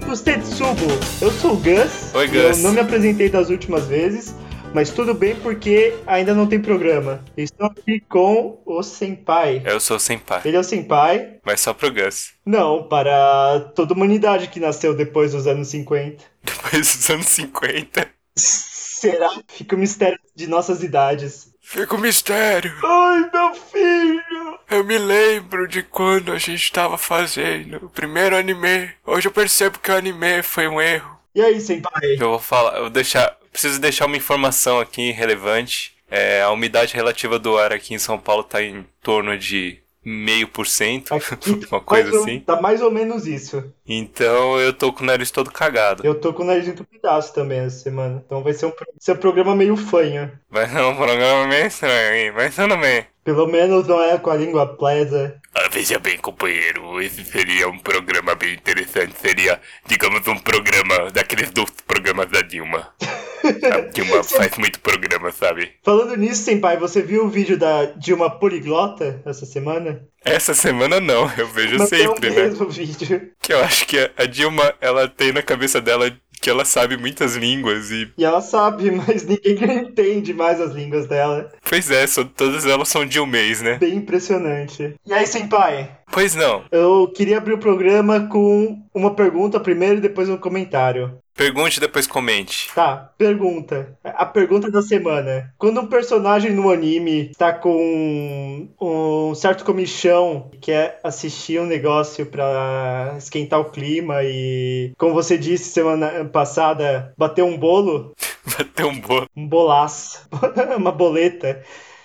passatempos Tetsubo. Eu sou o Gus. Oi, Gus. Eu não me apresentei das últimas vezes, mas tudo bem porque ainda não tem programa. Estou aqui com o Senpai. Eu sou sem pai, Ele é o Senpai. mas só pro Gus. Não, para toda a humanidade que nasceu depois dos anos 50. Depois dos anos 50. Será? Fica o mistério de nossas idades. Fica o mistério. Ai, meu filho! Eu me lembro de quando a gente tava fazendo o primeiro anime. Hoje eu percebo que o anime foi um erro. E aí, Senpai? Eu vou falar, eu vou deixar, preciso deixar uma informação aqui relevante. É, a umidade relativa do ar aqui em São Paulo tá em torno de meio por cento, uma coisa mais assim. Tá mais ou menos isso. Então eu tô com o nariz todo cagado. Eu tô com o nariz entupidaço também essa semana. Então vai ser um, ser um programa meio fanho. Vai ser um programa meio estranho, hein? Mas tudo bem. Pelo menos não é com a língua presa. Ah, veja bem, companheiro, esse seria um programa bem interessante. Seria, digamos, um programa daqueles dois programas da Dilma. A Dilma faz muito programa, sabe? Falando nisso, Senpai, você viu o vídeo da Dilma Poliglota essa semana? Essa semana não, eu vejo Mas sempre, é o né? mesmo vídeo. Que eu acho que a- Dilma, ela tem na cabeça dela que ela sabe muitas línguas e. E ela sabe, mas ninguém entende mais as línguas dela. Pois é, todas elas são Dilmês, né? Bem impressionante. E aí, Senpai? Pois não. Eu queria abrir o programa com uma pergunta primeiro e depois um comentário. Pergunte e depois comente. Tá, pergunta. A pergunta da semana. Quando um personagem no anime tá com um certo comichão e quer assistir um negócio pra esquentar o clima e, como você disse semana passada, bater um bolo, Bateu um bolo. um bolaço, uma boleta.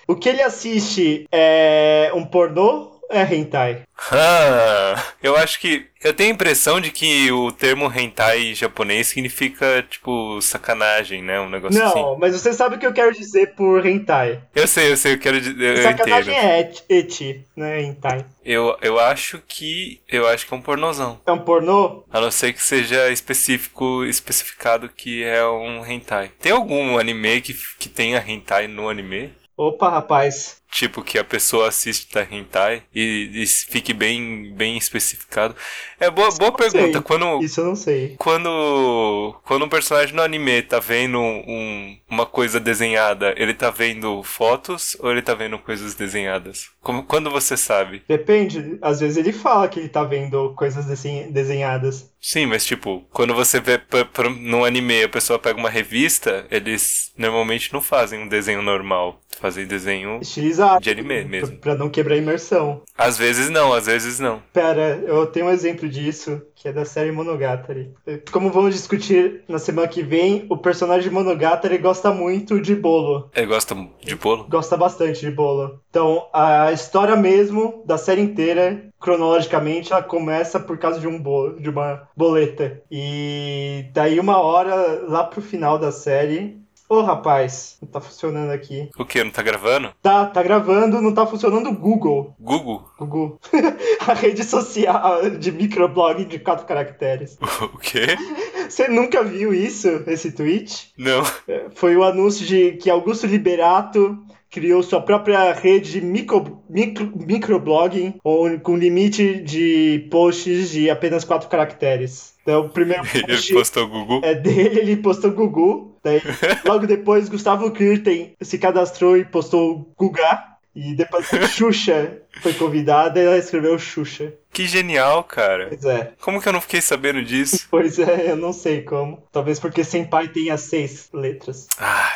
O que ele assiste é um pornô é hentai? Ah, eu acho que. Eu tenho a impressão de que o termo hentai japonês significa, tipo, sacanagem, né? Um negócio assim. Não, mas você sabe o que eu quero dizer por hentai. Eu sei, eu sei, eu quero dizer. Eu Sacanagem é et- eti, né? Hentai. Eu, eu acho que. Eu acho que é um pornozão. É um pornô? A não ser que seja específico, especificado que é um hentai. Tem algum anime que, que tenha hentai no anime? Opa, rapaz. Tipo, que a pessoa assista hentai e, e fique bem, bem especificado. É boa, boa pergunta. sei. Quando, Isso eu não sei. quando, quando um personagem no anime tá vendo um, uma coisa desenhada, ele tá vendo fotos ou ele tá vendo coisas desenhadas? Como, quando você sabe? Depende. Às vezes ele fala que ele tá vendo coisas desen- desenhadas. Sim, mas tipo, quando você vê pra, pra, num anime a pessoa pega uma revista, eles normalmente não fazem um desenho normal. Fazem desenho. Estilizado. De anime mesmo. Pra não quebrar a imersão. Às vezes não, às vezes não. Pera, eu tenho um exemplo disso, que é da série Monogatari. Como vamos discutir na semana que vem, o personagem Monogatari gosta muito de bolo. Ele gosta de bolo? Gosta bastante de bolo. Então, a história mesmo da série inteira, cronologicamente, ela começa por causa de um bolo, de uma boleta. E daí uma hora lá pro final da série, Ô rapaz, não tá funcionando aqui. O que? Não tá gravando? Tá, tá gravando, não tá funcionando o Google. Google? Google. A rede social de microblog de quatro caracteres. O quê? Você nunca viu isso, esse tweet? Não. É, Foi o anúncio de que Augusto Liberato criou sua própria rede de micro, micro, microblogging com limite de posts de apenas quatro caracteres. Então, o primeiro Ele post postou Google. é dele, ele postou Gugu. Daí, logo depois, Gustavo Kirten se cadastrou e postou Guga. E depois Xuxa foi convidada e ela escreveu Xuxa. Que genial, cara. Pois é. Como que eu não fiquei sabendo disso? Pois é, eu não sei como. Talvez porque Senpai tenha seis letras. Ah,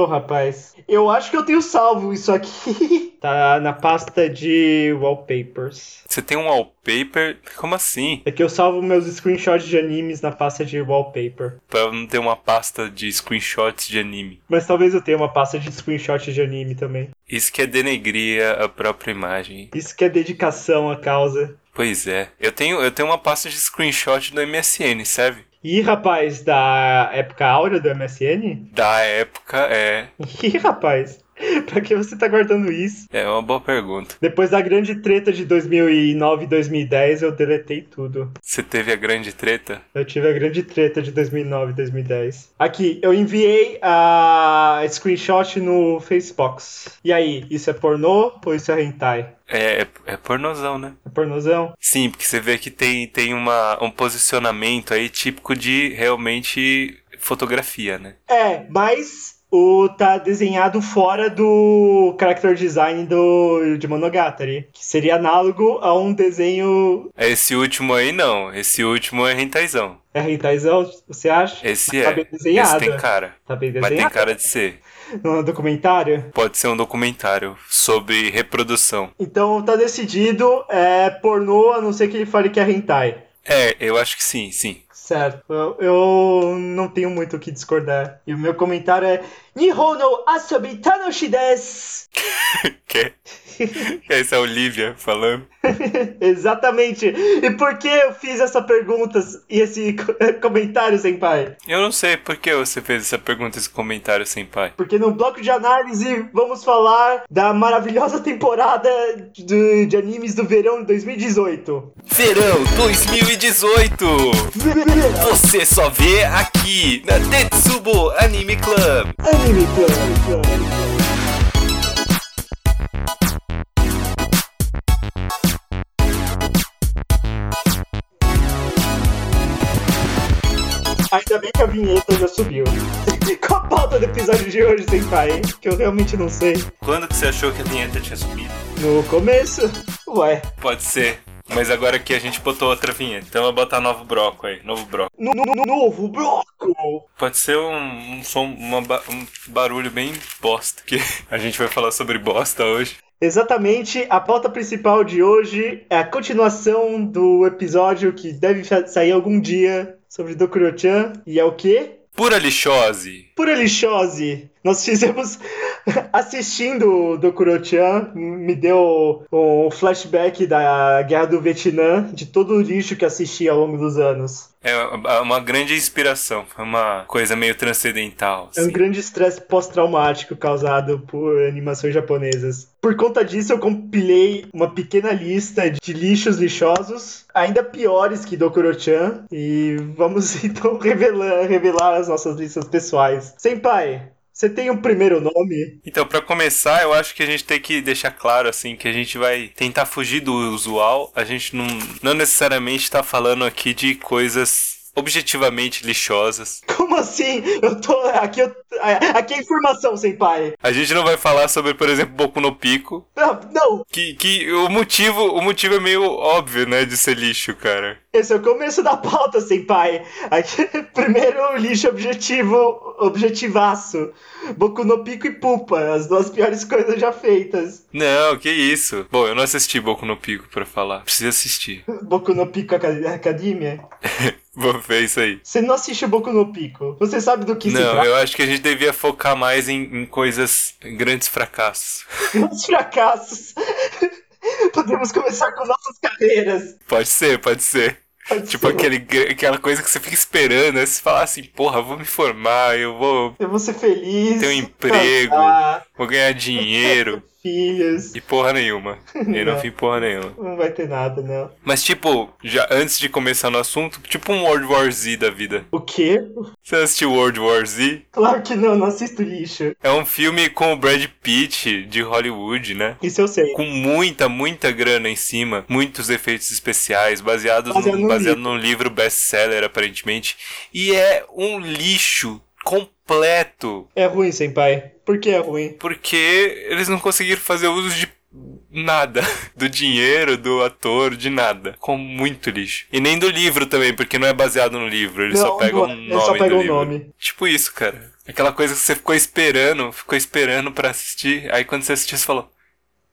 Ô, rapaz. Eu acho que eu tenho salvo isso aqui. tá na pasta de wallpapers. você tem um wallpaper? Como assim? É que eu salvo meus screenshots de animes na pasta de wallpaper. Pra não ter uma pasta de screenshots de anime. Mas talvez eu tenha uma pasta de screenshots de anime também. Isso que é denegrir a própria imagem. Isso que é dedicação à causa. Pois é. Eu tenho, eu tenho uma pasta de screenshot do MSN, serve? Ih, rapaz, da época áurea do MSN? Da época, é. Ih, rapaz. pra que você tá guardando isso? É uma boa pergunta. Depois da grande treta de 2009 e 2010, eu deletei tudo. Você teve a grande treta? Eu tive a grande treta de 2009 e 2010. Aqui, eu enviei a screenshot no Facebox. E aí, isso é pornô ou isso é hentai? É, é, é pornozão, né? É pornozão? Sim, porque você vê que tem, tem uma, um posicionamento aí típico de realmente fotografia, né? É, mas o tá desenhado fora do character design do de Monogatari, que seria análogo a um desenho Esse último aí não, esse último é rentaizão. é hentaizão, você acha? Esse Tá é. bem desenhado. Esse tem cara. Tá bem Mas tem desenhado cara de ser. no documentário. Pode ser um documentário sobre reprodução. Então tá decidido, é pornô, a não ser que ele fale que é hentai. É, eu acho que sim, sim. Certo, eu, eu não tenho muito o que discordar. E o meu comentário é Nihon no asobi tanoshi desu. Que? Essa é a Olivia falando. Exatamente. E por que eu fiz essa pergunta e esse co- comentário, senpai? Eu não sei por que você fez essa pergunta, esse comentário sem pai. Porque no bloco de análise vamos falar da maravilhosa temporada de, de animes do verão de 2018. Verão 2018! Você só vê aqui na Tetsubo Anime Club. Anime Club. Ainda bem que a vinheta já subiu. Qual a pauta do episódio de hoje, senpai? Que eu realmente não sei. Quando que você achou que a vinheta tinha subido? No começo? Ué. Pode ser. Mas agora aqui a gente botou outra vinheta. Então eu vou botar novo broco aí, novo broco. No, no- no novo bloco! Pode ser um, um som, uma um barulho bem bosta, que a gente vai falar sobre bosta hoje. Exatamente, a pauta principal de hoje é a continuação do episódio que deve sair algum dia sobre Dokuro-chan. E é o quê? Pura lixose. Pura lixose. Nós fizemos assistindo o Dokuro-chan, me deu um flashback da Guerra do Vietnã, de todo o lixo que assisti ao longo dos anos. É uma grande inspiração. É uma coisa meio transcendental. É um assim. grande estresse pós-traumático causado por animações japonesas. Por conta disso, eu compilei uma pequena lista de lixos lixosos, ainda piores que Dokuro-chan, e vamos então revelar, revelar as nossas listas pessoais. Senpai, você tem um primeiro nome? Então, pra começar, eu acho que a gente tem que deixar claro, assim, que a gente vai tentar fugir do usual. A gente não, não necessariamente tá falando aqui de coisas objetivamente lixosas. Como assim? Eu tô. Aqui, eu, aqui é informação, senpai. A gente não vai falar sobre, por exemplo, Boku no Pico, Não, não, que, que o motivo o motivo é meio óbvio, né, de ser lixo, cara. esse é o começo da pauta, senpai. Aqui, primeiro lixo objetivo, objetivaço. Boku no Pico e Pupa, as duas piores coisas já feitas. Não, que isso. Bom, eu não assisti Boku no Pico pra falar. Preciso assistir. Boku no Pico Acad- Academia. Vou ver isso aí. Você não assiste Boku no Pico. Você sabe do que se Não, trata. eu acho que a gente devia focar mais em, em coisas, em grandes fracassos. Os fracassos. Podemos começar com nossas carreiras. Pode ser, pode ser. Pode Tipo ser. aquele, aquela coisa que você fica esperando, né? Você fala assim, porra, vou me formar, eu vou, Eu vou ser feliz. Ter um emprego. casar, vou ganhar dinheiro. filhos. E porra nenhuma. E não Não. fim porra nenhuma. Não vai ter nada, não. Mas tipo, já antes de começar no assunto, tipo um World War Z da vida. O quê? Você assistiu World War Z? Claro que não, não assisto lixo. É um filme com o Brad Pitt de Hollywood, né? Isso eu sei. Com muita, muita grana em cima, muitos efeitos especiais, baseados Baseado num, num baseado livro. num livro best-seller, aparentemente. E é um lixo completo, É ruim, senpai. Por que é ruim? porque eles não conseguiram fazer uso de nada. Do dinheiro, do ator, de nada. Com muito lixo. E nem do livro também, porque não é baseado no livro. Eles só Não, pegam não, o eles nome só pegam livro. nome. Tipo isso, cara. Aquela coisa que você ficou esperando, ficou esperando pra assistir. Aí quando você assistiu, você falou: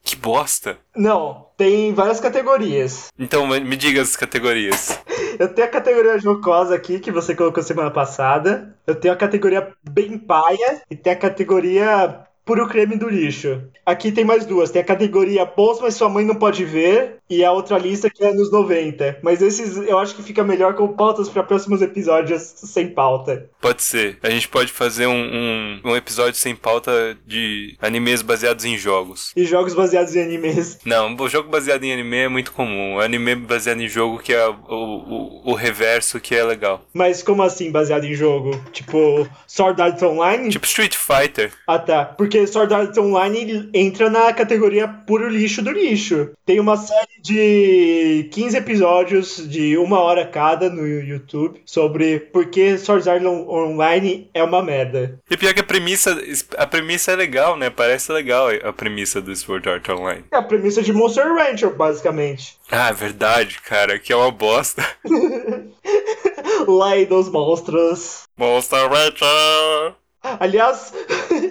Que bosta. Não, tem várias categorias. Então, me diga as categorias. Eu tenho a categoria jocosa aqui, que você colocou semana passada. Eu tenho a categoria bem paia. E tem a categoria puro creme do lixo. Aqui tem mais duas. Tem a categoria bons, mas sua mãe não pode ver. E a outra lista que é nos 90. Mas esses eu acho que fica melhor com pautas para próximos episódios sem pauta. Pode ser. A gente pode fazer um, um, um episódio sem pauta de animes baseados em jogos. E jogos baseados em animes. Não, o jogo baseado em anime é muito comum. O anime baseado em jogo que é o, o, o reverso que é legal. Mas como assim baseado em jogo? Tipo, Sword Art Online? Tipo Street Fighter. Ah tá. Porque Sword Art Online entra na categoria puro lixo do lixo. Tem uma série de 15 episódios de uma hora cada no YouTube sobre por que Sword Art Online é uma merda. E pior que a premissa, a premissa é legal, né? Parece legal a premissa do Sword Art Online. É a premissa de Monster Rancher, basicamente. Ah, verdade, cara, que é uma bosta. Lei dos monstros. Monster Rancher! Aliás,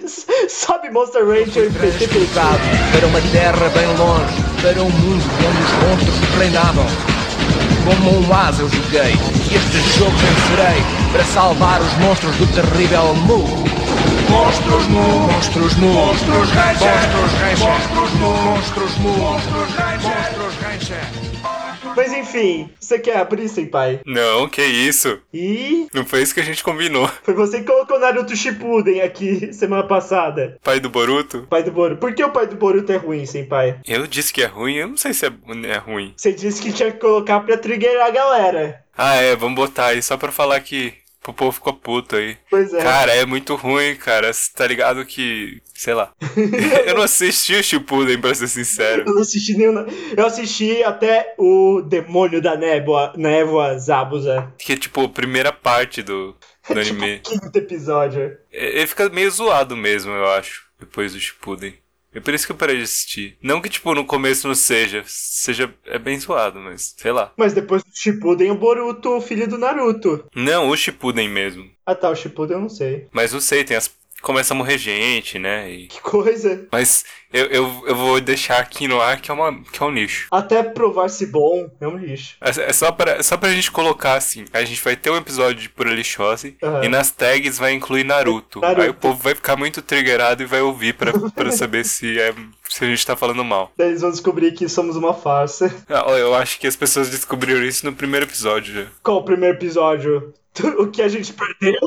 sabe Monster Rancher PT pesado para uma terra bem longe, para um mundo onde os monstros reinavam. Como um asa eu joguei, e este jogo vencerei para salvar os monstros do terrível Mu. Monstros Mu, monstros Mu, monstros Ranger, monstros Ranger, monstros Mu, monstros Mu, monstros Ranger, monstros Ranger. Mas enfim, você quer abrir, senpai? Não, que isso. E Não foi isso que a gente combinou. foi você que colocou Naruto Shippuden aqui semana passada. Pai do Boruto? Pai do Boruto. Por que o pai do Boruto é ruim, senpai? Eu disse que é ruim, eu não sei se é, é ruim. Você disse que tinha que colocar pra triggerar a galera. Ah, é, vamos botar aí só pra falar que o povo ficou puto aí. Pois é. Cara, é muito ruim, cara. Tá ligado que. Sei lá. eu não assisti o Shippuden, pra ser sincero. Eu não assisti nenhum. Eu assisti até o Demônio da Névoa, Névoa Zabuza. Que é tipo a primeira parte do, do anime. Quinto episódio. É- Ele fica meio zoado mesmo, eu acho, depois do Shippuden. É por isso que eu parei de assistir. Não que, tipo, no começo não seja. Seja. É bem zoado, mas sei lá. Mas depois do Shippuden, o Boruto, o filho do Naruto. Não, o Shippuden mesmo. Ah tá, o Shippuden eu não sei. Mas eu sei, tem as. Começa a morrer gente, né? E... Que coisa. Mas eu, eu, eu vou deixar aqui no ar que é, uma, que é um lixo. Até provar-se bom, é um lixo. É é só pra, só pra gente colocar assim. A gente vai ter um episódio de Pura Lixose Aham. e nas tags vai incluir Naruto. Naruto. Aí o povo vai ficar muito triggerado e vai ouvir pra, pra saber se, é, se a gente tá falando mal. Daí eles vão descobrir que somos uma farsa. Ah, Eu acho que as pessoas descobriram isso no primeiro episódio já. Qual o primeiro episódio? O que a gente perdeu?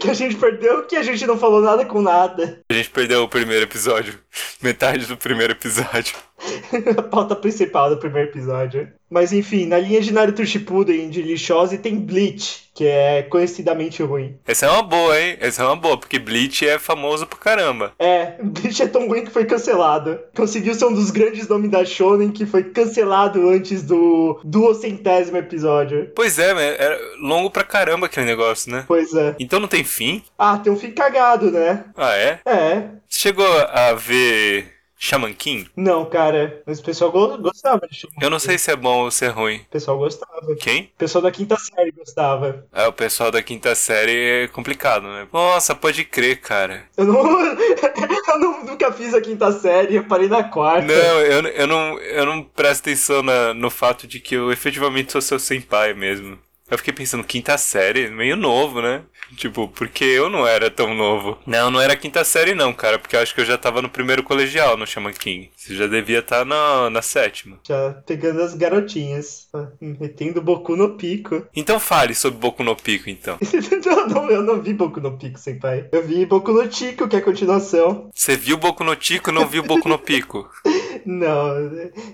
Que a gente perdeu, que a gente não falou nada com nada. A gente perdeu o primeiro episódio. Metade do primeiro episódio. a pauta principal do primeiro episódio. Mas enfim, na linha de Naruto Shippuden de Lixose tem Bleach, que é conhecidamente ruim. Essa é uma boa, hein? Essa é uma boa, porque Bleach é famoso pra caramba. É, Bleach é tão ruim que foi cancelado. Conseguiu ser um dos grandes nomes da Shonen que foi cancelado antes do duocentésimo episódio. Pois é, mas era longo pra caramba aquele negócio, né? Pois é. Então não tem fim? Ah, tem um fim cagado, né? Ah, é? É. Chegou a ver Shaman King? Não, cara. Mas o pessoal go- gostava de Shaman Eu não sei se é bom ou se é ruim. O pessoal gostava. Quem? O pessoal da quinta série gostava. É, o pessoal da quinta série é complicado, né? Nossa, pode crer, cara. Eu não. eu não- nunca fiz a quinta série, eu parei na quarta. Não, eu, eu não, eu não presto atenção na- no fato de que eu efetivamente sou seu senpai mesmo. Eu fiquei pensando, quinta série, meio novo, né? Tipo, porque eu não era tão novo. Não, não era quinta série não, cara, porque eu acho que eu já tava no primeiro colegial no Shaman King. Você já devia estar na, na sétima. Já pegando as garotinhas. Ah, Metendo Boku no pico. Então fale sobre Boku no Pico, então. não, não, eu não vi Boku no Pico, senpai. Eu vi Boku no Tico, que é a continuação. Você viu Boku no Tico e não viu Boku no Pico? Não,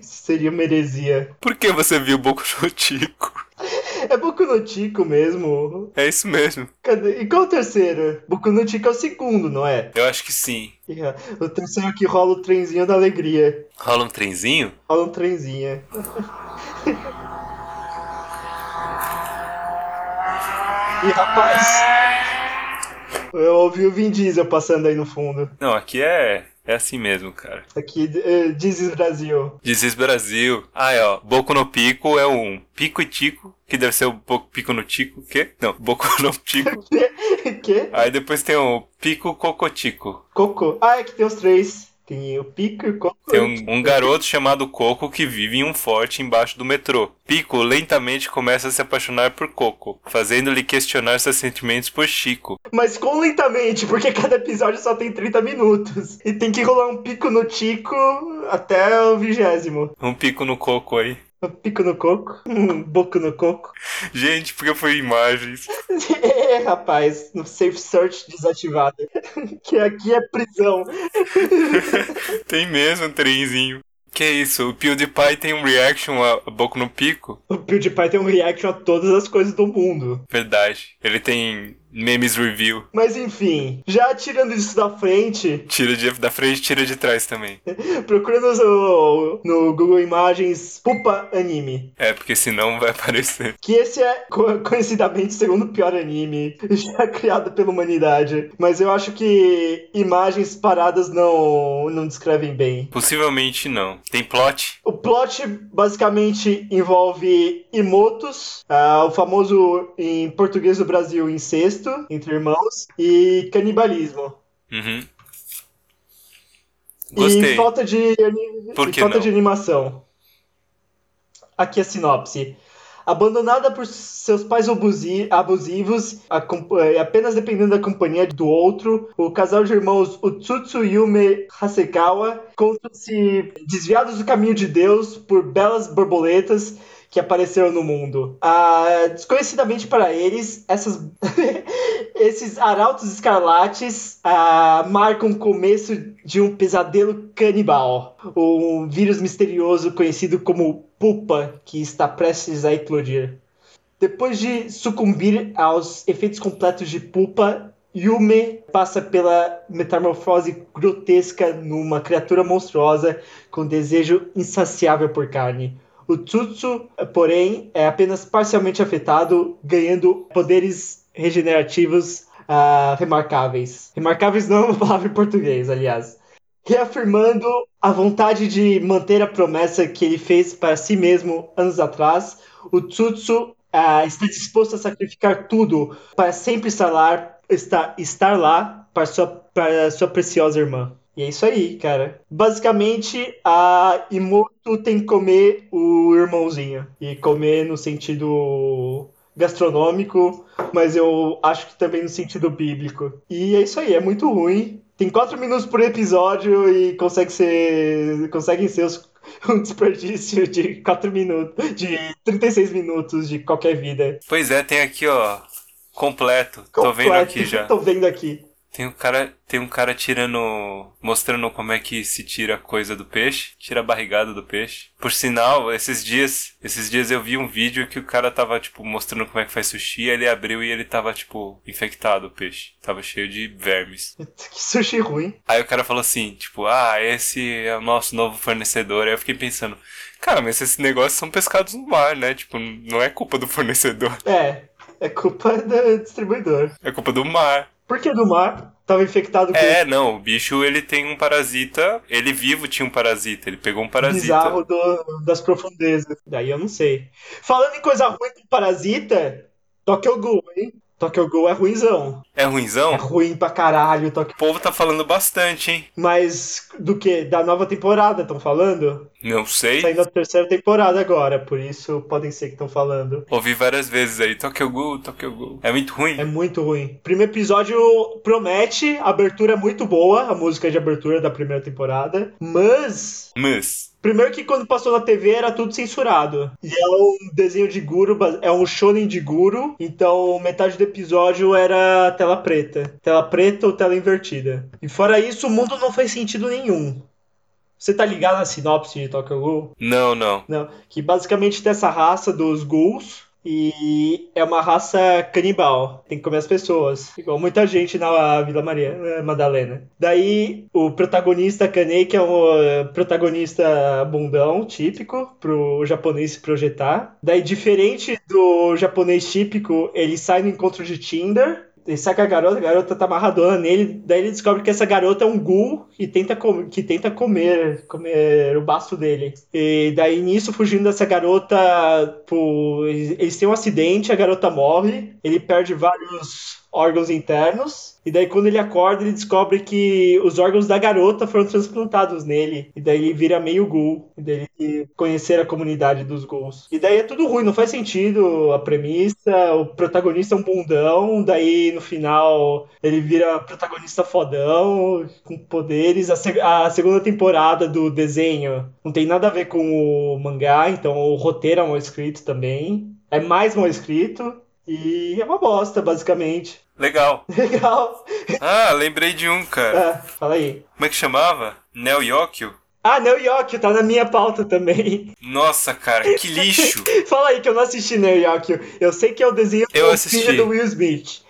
seria uma heresia. Por que você viu Boku no Tico? É Boku no Tico mesmo. É isso mesmo. Cadê? E qual o terceiro? Boku no Tico é o segundo, não é? Eu acho que sim. E, ah, O terceiro que rola o trenzinho da alegria. Rola um trenzinho? Rola um trenzinho. E rapaz, eu ouvi o Vin Diesel passando aí no fundo. Não, aqui é, é assim mesmo, cara. Aqui, eh, Dizes Brasil. Dizes Brasil. Ah, é, ó. Boku no Pico é um Pico e Tico, que deve ser o Pico no Tico. Quê? Não, Boku no Tico. que? Aí depois tem o Pico Cocotico. Cocô. Ah, é que tem os três. Tem o Pico e o Coco. Tem um, um garoto chamado Coco que vive em um forte embaixo do metrô. Pico lentamente começa a se apaixonar por Coco, fazendo-lhe questionar seus sentimentos por Chico. Mas com lentamente, porque cada episódio só tem 30 minutos. E tem que rolar um pico no Tico até o vigésimo. Um pico no Coco aí. Pico no coco, boco no coco. Gente, porque foi imagens. É, rapaz, no Safe Search desativado. que aqui é prisão. Tem mesmo um trenzinho. Que isso, o PewDiePie tem um reaction a Boco no Pico? O PewDiePie tem um reaction a todas as coisas do mundo. Verdade. Ele tem memes review. Mas enfim, já tirando isso da frente, Tira de, da frente, tira de trás também. procura no, no Google Imagens Pupa Anime. É, porque senão vai aparecer. Que esse é co- conhecidamente o segundo pior anime já criado pela humanidade. Mas eu acho que imagens paradas não, não descrevem bem. Possivelmente não. Tem plot? O plot basicamente envolve imotos, ah, o famoso em português do Brasil incesto entre irmãos, e canibalismo. Uhum. E Gostei. falta de, e falta não? de animação. Aqui a sinopse. Abandonada por seus pais abusi- abusivos, eh, apenas dependendo da companhia do outro, o casal de irmãos Utsutsu Yume Hasegawa encontram-se desviados do caminho de Deus por belas borboletas que apareceram no mundo. Ah, desconhecidamente para eles, essas esses arautos escarlates ah, marcam o começo de um pesadelo canibal, um vírus misterioso conhecido como pupa que está prestes a eclodir. Depois de sucumbir aos efeitos completos de pupa, Yume passa pela metamorfose grotesca numa criatura monstruosa com desejo insaciável por carne. O Tsutsu, porém, é apenas parcialmente afetado, ganhando poderes regenerativos ah, remarcáveis. Remarcáveis não é uma palavra em português, aliás. Reafirmando a vontade de manter a promessa que ele fez para si mesmo anos atrás, o Tsutsu ah, está disposto a sacrificar tudo para sempre estar lá, estar, estar lá para sua, para sua preciosa irmã. E é isso aí, cara. Basicamente, a Imoto tem que comer o irmãozinho. E comer no sentido gastronômico, mas eu acho que também no sentido bíblico. E é isso aí, é muito ruim. Tem 4 minutos por episódio e consegue ser. conseguem ser os- um desperdício de 4 minutos. de 36 minutos de qualquer vida. Pois é, tem aqui, ó. Completo. Tô vendo Completo. aqui já. Tô vendo aqui. Tem um cara, tem um cara tirando, mostrando como é que se tira coisa do peixe, tira a barrigada do peixe. Por sinal, esses dias, esses dias eu vi um vídeo que o cara tava tipo mostrando como é que faz sushi, aí ele abriu e ele tava tipo infectado o peixe, tava cheio de vermes. Que sushi ruim. Aí o cara falou assim, tipo, ah, esse é o nosso novo fornecedor. Aí eu fiquei pensando, cara, mas esses negócios são pescados no mar, né? Tipo, não é culpa do fornecedor, É, é culpa do distribuidor. é culpa do mar. Por que do mar? Tava infectado com É, não, o bicho ele tem um parasita, ele vivo tinha um parasita, ele pegou um o parasita. bizarro do- das profundezas. Daí eu não sei. Falando em coisa ruim com parasita, Tokyo Ghoul, hein? Tokyo Ghoul é ruimzão. É É ruimzão? ruim pra caralho, Tokyo O povo tá falando bastante, hein? Mas do que? Da nova temporada, estão falando? Não sei. Saindo a terceira temporada agora, por isso podem ser que estão falando. Ouvi várias vezes aí, Tokyo Ghoul, Tokyo Ghoul. É muito ruim. É muito ruim. Primeiro episódio promete, a abertura é muito boa, a música de abertura da primeira temporada, mas Mas, Primeiro que quando passou na TV era tudo censurado. E é um desenho de guru, é um shonen de guru, então metade do episódio era tela preta. Tela preta ou tela invertida. E fora isso, o mundo não faz sentido nenhum. Você tá ligado na sinopse de Tokyo Ghoul? não, não. Não. Que basicamente tem essa raça dos ghouls. E é uma raça canibal. Tem que comer as pessoas. Igual muita gente na Vila Maria, Madalena. Daí o protagonista Kanei, que é um eh, protagonista bundão, típico, pro japonês se projetar. Daí, diferente do japonês típico, ele sai no encontro de Tinder. Ele sai com a garota, a garota tá amarradona nele, daí ele descobre que essa garota é um ghoul e tenta que tenta comer, comer o baço dele. E daí nisso, fugindo dessa garota, pô, eles têm um acidente, a garota morre, ele perde vários órgãos internos. E daí, quando ele acorda, ele descobre que os órgãos da garota foram transplantados nele. E daí ele vira meio ghoul. E daí ele conhecer a comunidade dos ghouls. E daí é tudo ruim, não faz sentido a premissa. O protagonista é um bundão. Daí no final ele vira protagonista fodão, com poderes. A, seg a segunda temporada do desenho não tem nada a ver com o mangá, então o roteiro é mal escrito também. É mais mal escrito. E é uma bosta, basicamente. Legal. Legal. Ah, lembrei de um, cara. Ah, fala aí. Como é que chamava? Neo Yokio? Ah, Neo Yokio, tá na minha pauta também. Nossa, cara, que lixo. Fala aí que eu não assisti Neo Yokio. Eu sei que é o desenho Eu do assisti. filho do Will Smith.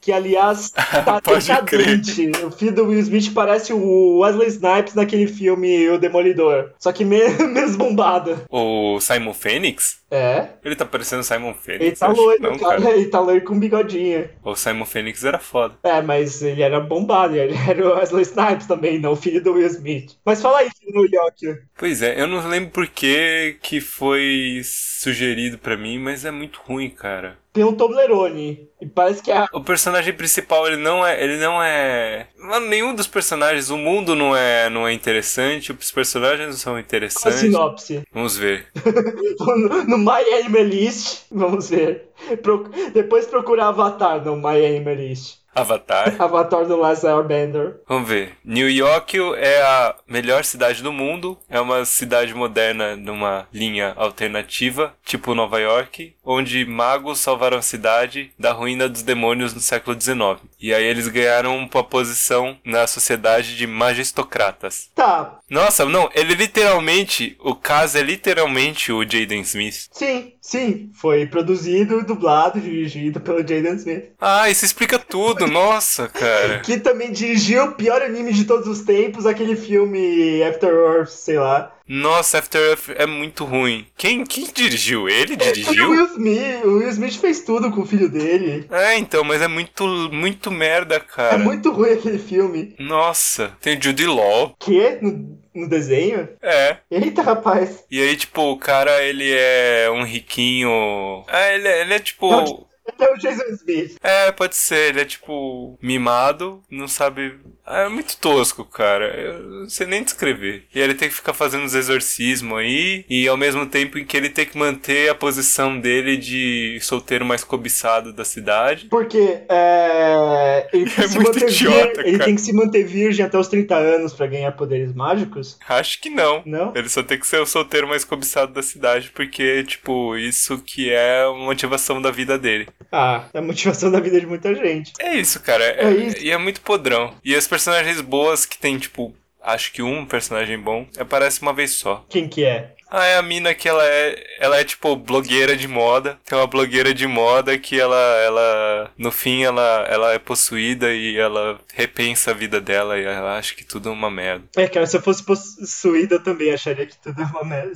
Que, aliás, tá decadente. O filho do Will Smith parece o Wesley Snipes naquele filme O Demolidor. Só que me- menos bombado. O Simon Phoenix? É. Ele tá parecendo Simon Phoenix? Ele tá loiro, não, cara. Ele tá loiro com bigodinho. O Simon Phoenix era foda. É, mas ele era bombado. Ele era o Wesley Snipes também, não o filho do Will Smith. Mas fala aí, Neo Yokio. Pois é, eu não lembro por que que foi sugerido pra mim, mas é muito ruim, cara. Tem um Toblerone. E parece que é a O personagem principal, ele não é, ele não é, mano, nenhum dos personagens, o mundo não é, não é interessante, os personagens não são a interessantes. sinopse. Vamos ver. no, no My Animalist, vamos ver. Pro- depois procurar Avatar no My Animalist. Avatar. Avatar do Last Airbender. Vamos ver. New York é a melhor cidade do mundo. É uma cidade moderna numa linha alternativa, tipo Nova York, onde magos salvaram a cidade da ruína dos demônios no século XIX. E aí eles ganharam uma posição na sociedade de magistocratas. Tá, Nossa, não, ele literalmente, o caso é literalmente o Jaden Smith. sim, sim. Foi produzido, dublado, dirigido pelo Jaden Smith. Ah, isso explica tudo, nossa, cara. Que também dirigiu o pior anime de todos os tempos, aquele filme After Earth, sei lá. Nossa, After Earth é muito ruim. Quem, quem dirigiu? Ele E o dirigiu? Will Smith, o Will Smith fez tudo com o filho dele. É, então, mas é muito, muito merda, cara. É muito ruim aquele filme. Nossa, tem o Judy Law. Que? No, no desenho? É. Eita, rapaz. E aí, tipo, o cara, ele é um riquinho. É, ele é, ele é tipo. Ele é o Jason Smith. É, pode ser, ele é tipo mimado, não sabe. É muito tosco, cara. Eu não sei nem descrever. E ele tem que ficar fazendo os exorcismos aí, e ao mesmo tempo em que ele tem que manter a posição dele de solteiro mais cobiçado da cidade. Porque é, ele, tem É que se muito manter idiota, vir- ele tem que se manter virgem até os 30 anos pra ganhar poderes mágicos? Acho que não. Não? Ele só tem que ser o solteiro mais cobiçado da cidade, porque, tipo, isso que é a motivação da vida dele. Ah, é a motivação da vida de muita gente. É isso, cara. É, É isso. E é muito podrão. E as personagens boas que tem, tipo, acho que um personagem bom aparece uma vez só. Quem que é? Ah, é a mina que ela é. Ela é tipo blogueira de moda. Tem uma blogueira de moda que ela. ela no fim ela, ela é possuída e ela repensa a vida dela e ela acha que tudo é uma merda. É, cara, se eu fosse possuída eu também acharia que tudo é uma merda.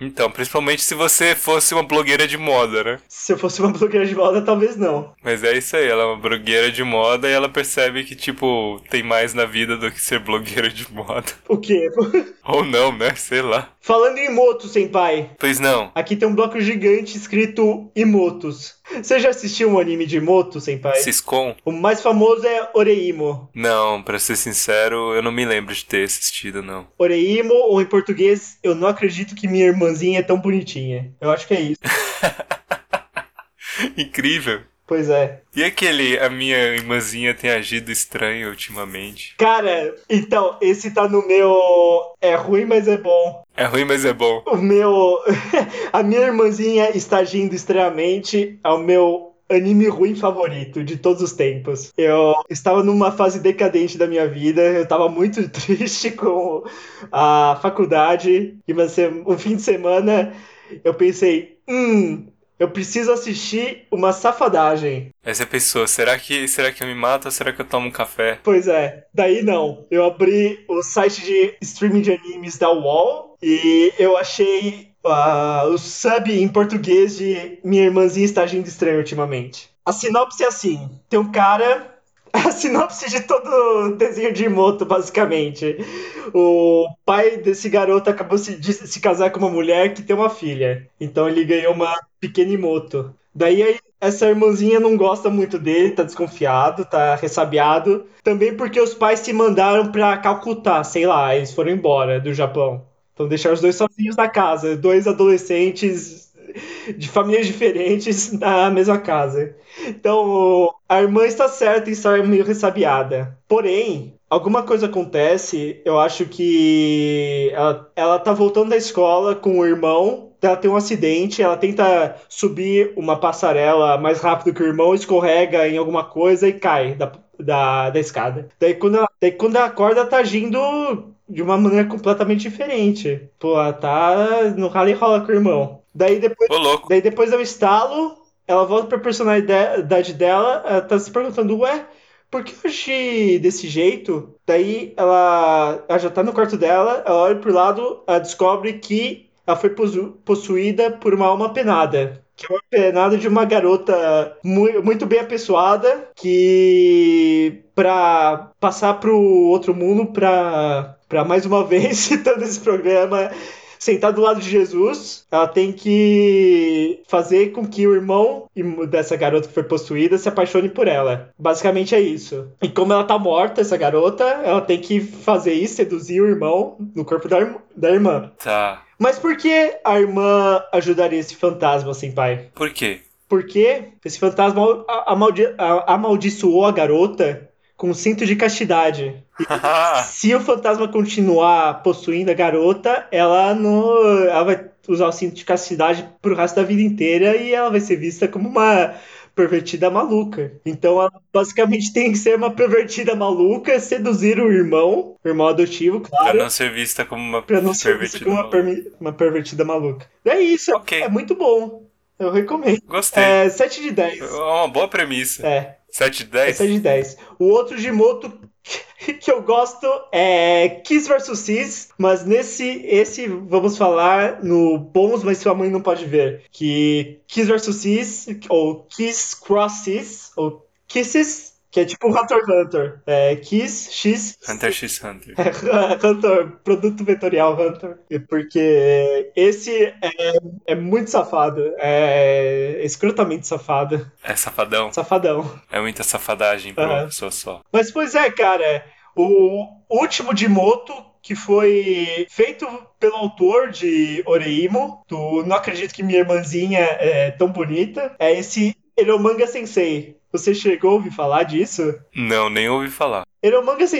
Então, principalmente se você fosse uma blogueira de moda, né? Se eu fosse uma blogueira de moda, talvez não. Mas é isso aí, ela é uma blogueira de moda e ela percebe que, tipo, tem mais na vida do que ser blogueira de moda. O quê? Ou não, né? Sei lá. Falando em motos, senpai. Pois não. Aqui tem um bloco gigante escrito Imotos. Você já assistiu um anime de Imoto, senpai? Siscom? O mais famoso é Oreimo. Não, pra ser sincero, eu não me lembro de ter assistido, não. Oreimo, ou em português, eu não acredito que minha irmãzinha é tão bonitinha. Eu acho que é isso. Incrível. Pois é. E aquele, a minha irmãzinha tem agido estranho ultimamente. Cara, então, esse tá no meu. É ruim, mas é bom. É ruim, mas é bom. O meu. A minha irmãzinha está agindo estranhamente ao meu anime ruim favorito de todos os tempos. Eu estava numa fase decadente da minha vida, eu estava muito triste com a faculdade e um fim de semana eu pensei, hum, eu preciso assistir uma safadagem. Você pensou, será que, será que eu me mato ou será que eu tomo um café? Pois é, daí não. Eu abri o site de streaming de animes da UOL e eu achei ah, o sub em português de Minha Irmãzinha está agindo estranho ultimamente. A sinopse é assim: tem um cara. A sinopse de todo desenho de Imoto, basicamente. O pai desse garoto acabou de se casar com uma mulher que tem uma filha. Então ele ganhou uma pequena Imoto. Daí aí essa irmãzinha não gosta muito dele, tá desconfiado, tá ressabiado. Também porque os pais se mandaram pra Calcutá, sei lá, eles foram embora do Japão. Então deixaram os dois sozinhos na casa, dois adolescentes de famílias diferentes na mesma casa. Então a irmã está certa em estar meio ressabiada. Porém, alguma coisa acontece, eu acho que ela, ela tá voltando da escola com o irmão ela tem um acidente, ela tenta subir uma passarela mais rápido que o irmão, escorrega em alguma coisa e cai da, da, da escada. Daí quando, ela, daí quando ela acorda, tá agindo de uma maneira completamente diferente. Pô, ela tá no rally rola com o irmão. Daí depois, daí depois do estalo, ela volta pra personalidade dela, ela tá se perguntando, ué, por que eu agi desse jeito? Daí ela, ela já tá no quarto dela, ela olha pro lado, ela descobre que ela foi possuída por uma alma penada. Que é uma penada de uma garota muito bem apessoada que, pra passar pro outro mundo, pra, pra mais uma vez, citando esse programa, sentar do lado de Jesus, ela tem que fazer com que o irmão dessa garota que foi possuída se apaixone por ela. Basicamente é isso. E como ela tá morta, essa garota, ela tem que fazer isso, seduzir o irmão no corpo da, da irmã. Tá. Mas por que a irmã ajudaria esse fantasma, sem pai? Por quê? Porque esse fantasma amaldi amaldiçoou a garota com cinto de castidade. se o fantasma continuar possuindo a garota, ela não, ela vai usar o cinto de castidade pro resto da vida inteira e ela vai ser vista como uma pervertida maluca. Então ela basicamente tem que ser uma pervertida maluca, seduzir o irmão, o irmão adotivo, claro. Pra não ser vista como uma pra não ser vista como uma, uma, pervertida maluca. É isso, okay. é muito bom. Eu recomendo. Gostei. É 7 de 10. É uma boa premissa. É. 7 de 10? É 7 de 10. O outro de moto que eu gosto é Kiss vs Cis, mas nesse esse vamos falar no bônus, mas sua mãe não pode ver. Que Kiss vs Cis, ou Kiss Cross Cis, ou Kisses que é tipo Hunter x Hunter. É Kiss X. Hunter x Hunter. É, Hunter, produto vetorial Hunter. Porque esse é, é muito safado. É escrotamente safado. É safadão. Safadão. É muita safadagem pra uhum. uma pessoa só. Mas, pois é, cara. O último de Moto que foi feito pelo autor de Oreimo, do Não Acredito Que Minha Irmãzinha é Tão Bonita, é esse Eromanga Sensei. Você chegou a ouvir falar disso? Não, nem ouvi falar.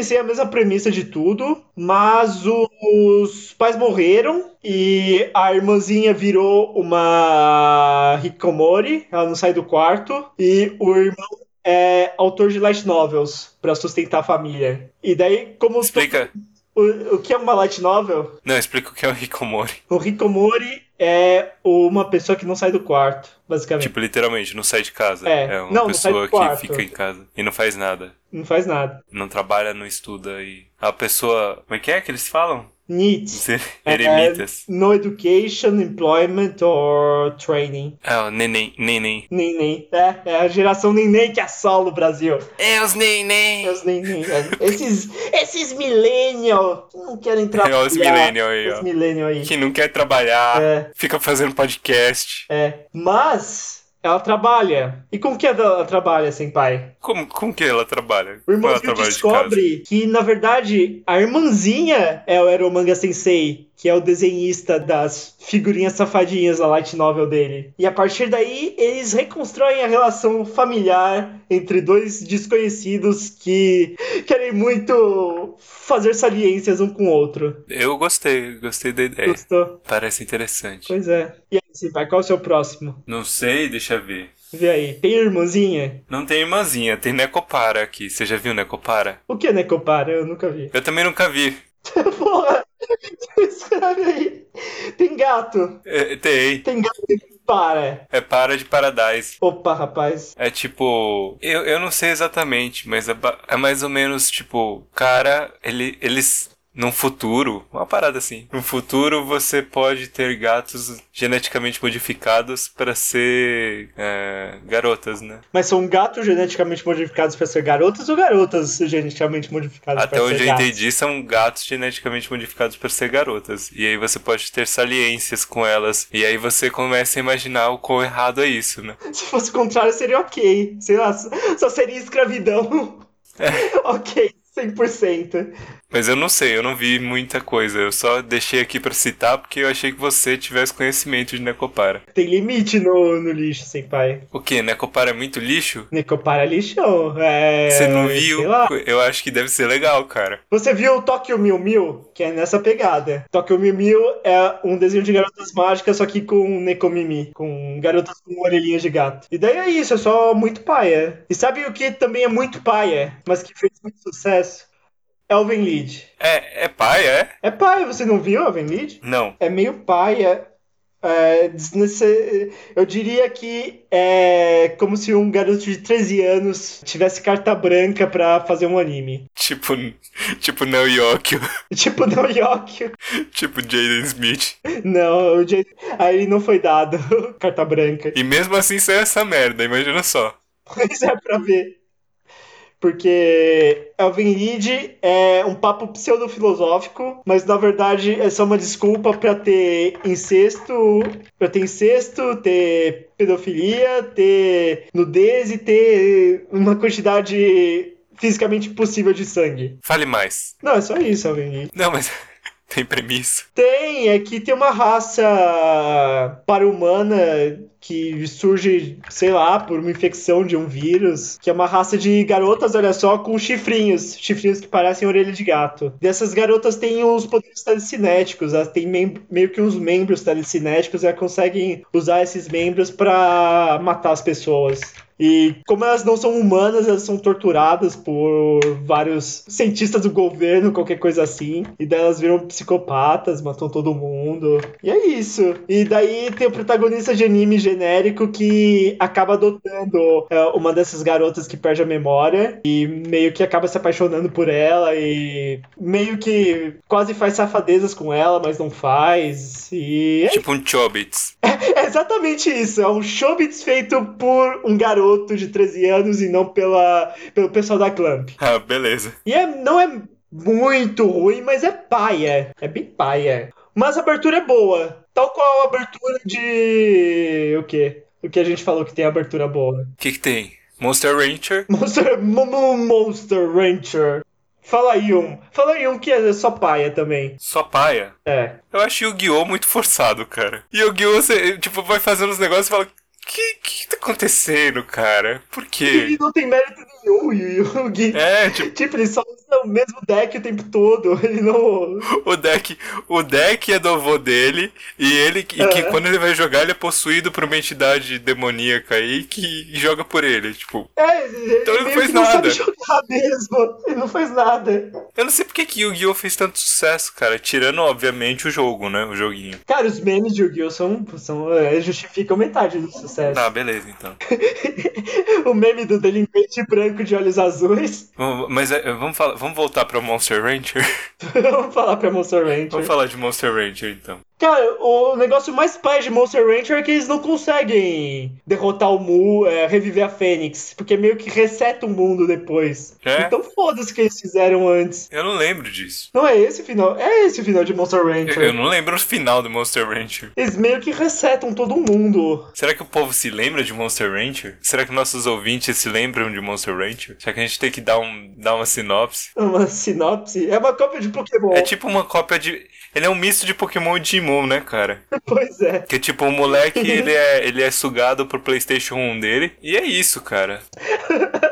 Sensei é a mesma premissa de tudo, mas os pais morreram e a irmãzinha virou uma Hikomori, ela não sai do quarto, e o irmão é autor de light novels para sustentar a família. E daí, como. Explica. O, o que é uma light novel? Não, explica o que é o Hikomori. O Hikomori é uma pessoa que não sai do quarto, basicamente. Tipo, literalmente, não sai de casa. É, é uma não, pessoa não que fica em casa e não faz nada. Não faz nada. Não trabalha, não estuda e. A pessoa. Como é que é que eles falam? NEET. Eremitas. É, no education, employment or training. É, o neném, neném. Neném. É, é a geração neném que assola o Brasil. É os neném. É os neném. É. Esses, esses millennial que não querem trabalhar. É os millennial aí, os ó. millennial aí. Que não quer trabalhar, é. fica fazendo podcast. É, mas... Ela trabalha. E com que ela trabalha, pai? Como, com que ela trabalha? O irmãozinho descobre de que, na verdade, a irmãzinha é o Eromanga Sensei, que é o desenhista das figurinhas safadinhas da light novel dele. E a partir daí, eles reconstroem a relação familiar entre dois desconhecidos que querem muito fazer saliências um com o outro. Eu gostei, gostei da ideia. Gostou? Parece interessante. Pois é. E aí, pai, qual é o seu próximo? Não sei, deixa eu ver. Vê aí, tem irmãzinha? Não tem irmãzinha, tem Necopara aqui. Você já viu Necopara? O que é Necopara? Eu nunca vi. Eu também nunca vi. Porra! Gato. É, tem. Tem gato para. É para de Paradise. Opa, rapaz. É tipo. Eu, eu não sei exatamente, mas é, é mais ou menos tipo. Cara, ele, eles num futuro, uma parada assim. No futuro você pode ter gatos geneticamente modificados para ser é, garotas, né? Mas são gatos geneticamente modificados para ser garotas ou garotas geneticamente modificadas Até para onde ser eu gatos? entendi, são gatos geneticamente modificados para ser garotas. E aí você pode ter saliências com elas. E aí você começa a imaginar o quão errado é isso, né? Se fosse o contrário, seria ok. Sei lá, só seria escravidão. ok, 100%. Mas eu não sei, eu não vi muita coisa. Eu só deixei aqui pra citar porque eu achei que você tivesse conhecimento de Necopara. Tem limite no, no lixo, senpai. O que? Necopara é muito lixo? Necopara lixão. É, Você não viu? Eu acho que deve ser legal, cara. Você viu o Tokyo Mew Mew? Que é nessa pegada. Tokyo Mew Mew é um desenho de garotas mágicas, só que com Nekomimi. Com garotas com orelhinhas de gato. E daí é isso, é só muito paia. E sabe o que também é muito paia, mas que fez muito sucesso? Elven Lied. É, é pai, é? É paia, você não viu Elven Lied? Não. É meio paia. É, desnece- Eu diria que é como se um garoto de 13 anos tivesse carta branca pra fazer um anime. Tipo, tipo Neo Yokio. Tipo, não Yokio. tipo Jaden Smith. Não, o. Aí não foi dado carta branca. E mesmo assim saiu essa merda, imagina só. Isso é pra ver. Porque Elven Lied é um papo pseudo-filosófico, mas na verdade é só uma desculpa pra ter incesto, pra ter incesto, ter pedofilia, ter nudez e ter uma quantidade fisicamente possível de sangue. Fale mais. Não, é só isso, Elven Lied. Não, mas tem premissa. Tem, é que tem uma raça para-humana que surge, sei lá, por uma infecção de um vírus, que é uma raça de garotas, olha só, com chifrinhos, chifrinhos que parecem orelha de gato. Dessas garotas têm os poderes telecinéticos, elas têm meio que uns membros telecinéticos elas conseguem usar esses membros pra matar as pessoas. E como elas não são humanas, elas são torturadas por vários cientistas do governo, qualquer coisa assim. E daí elas viram psicopatas, matam todo mundo. E é isso. E daí tem o protagonista de anime genérico que acaba adotando é, uma dessas garotas que perde a memória. E meio que acaba se apaixonando por ela. E meio que quase faz safadezas com ela, mas não faz. E é Tipo um Chobits. é exatamente isso. É um showbiz feito por um garoto de 13 anos e não pela, pelo pessoal da Clamp. Ah, beleza. E é, não é muito ruim, mas é paia. É bem paia. Mas a abertura é boa. Tal qual a abertura de. O quê? O que a gente falou que tem abertura boa. O que, que tem? Monster Rancher? Monster, Mo- Mo- Monster Rancher. Fala aí um. Fala aí um que é só paia também. Só paia? É. Eu acho Yu-Gi-Oh! muito forçado, cara. E Yu-Gi-Oh! você, tipo, vai fazendo os negócios e fala. Que que tá acontecendo, cara? Por quê? Ele não tem mérito nenhum, Yu Yugi. É, tipo, Tipo, ele só o mesmo deck o tempo todo. Ele não. o deck, o deck é do avô dele e ele e que Aham. quando ele vai jogar ele é possuído por uma entidade demoníaca aí que joga por ele, tipo. É, ele, Então ele não fez que não nada. sabe jogar mesmo. Ele não faz nada. Eu não sei porque que Yu-Gi-Oh! fez tanto sucesso, cara, tirando obviamente o jogo, né, o joguinho. Cara, os memes de Yu-Gi-Oh! são. são é, justificam metade do sucesso. Tá, beleza então. o meme do delinquente branco de olhos azuis. Mas é, vamos falar, vamos voltar pra Monster Rancher? Vamos falar pra Monster Rancher. vamos falar de Monster Rancher então. Cara, o negócio mais pai de Monster Rancher é que eles não conseguem derrotar o Mu, é, reviver a Fênix, porque meio que reseta o mundo depois. É? Então foda-se o que eles fizeram antes. Eu não lembro disso. Não é esse o final, é esse o final de Monster Eu, Rancher. eu não lembro o final do Monster Rancher. Eles meio que resetam todo mundo. Será que o povo se lembra de Monster Rancher? Será que nossos ouvintes se lembram de Monster Rancher? Será que a gente tem que dar, um, dar uma sinopse? Uma sinopse. É uma cópia de Pokémon. É tipo uma cópia de. Ele é um misto de Pokémon e Digimon, né, cara? Pois é. Que tipo, o moleque ele é, ele é sugado pro PlayStation 1 dele. E é isso, cara.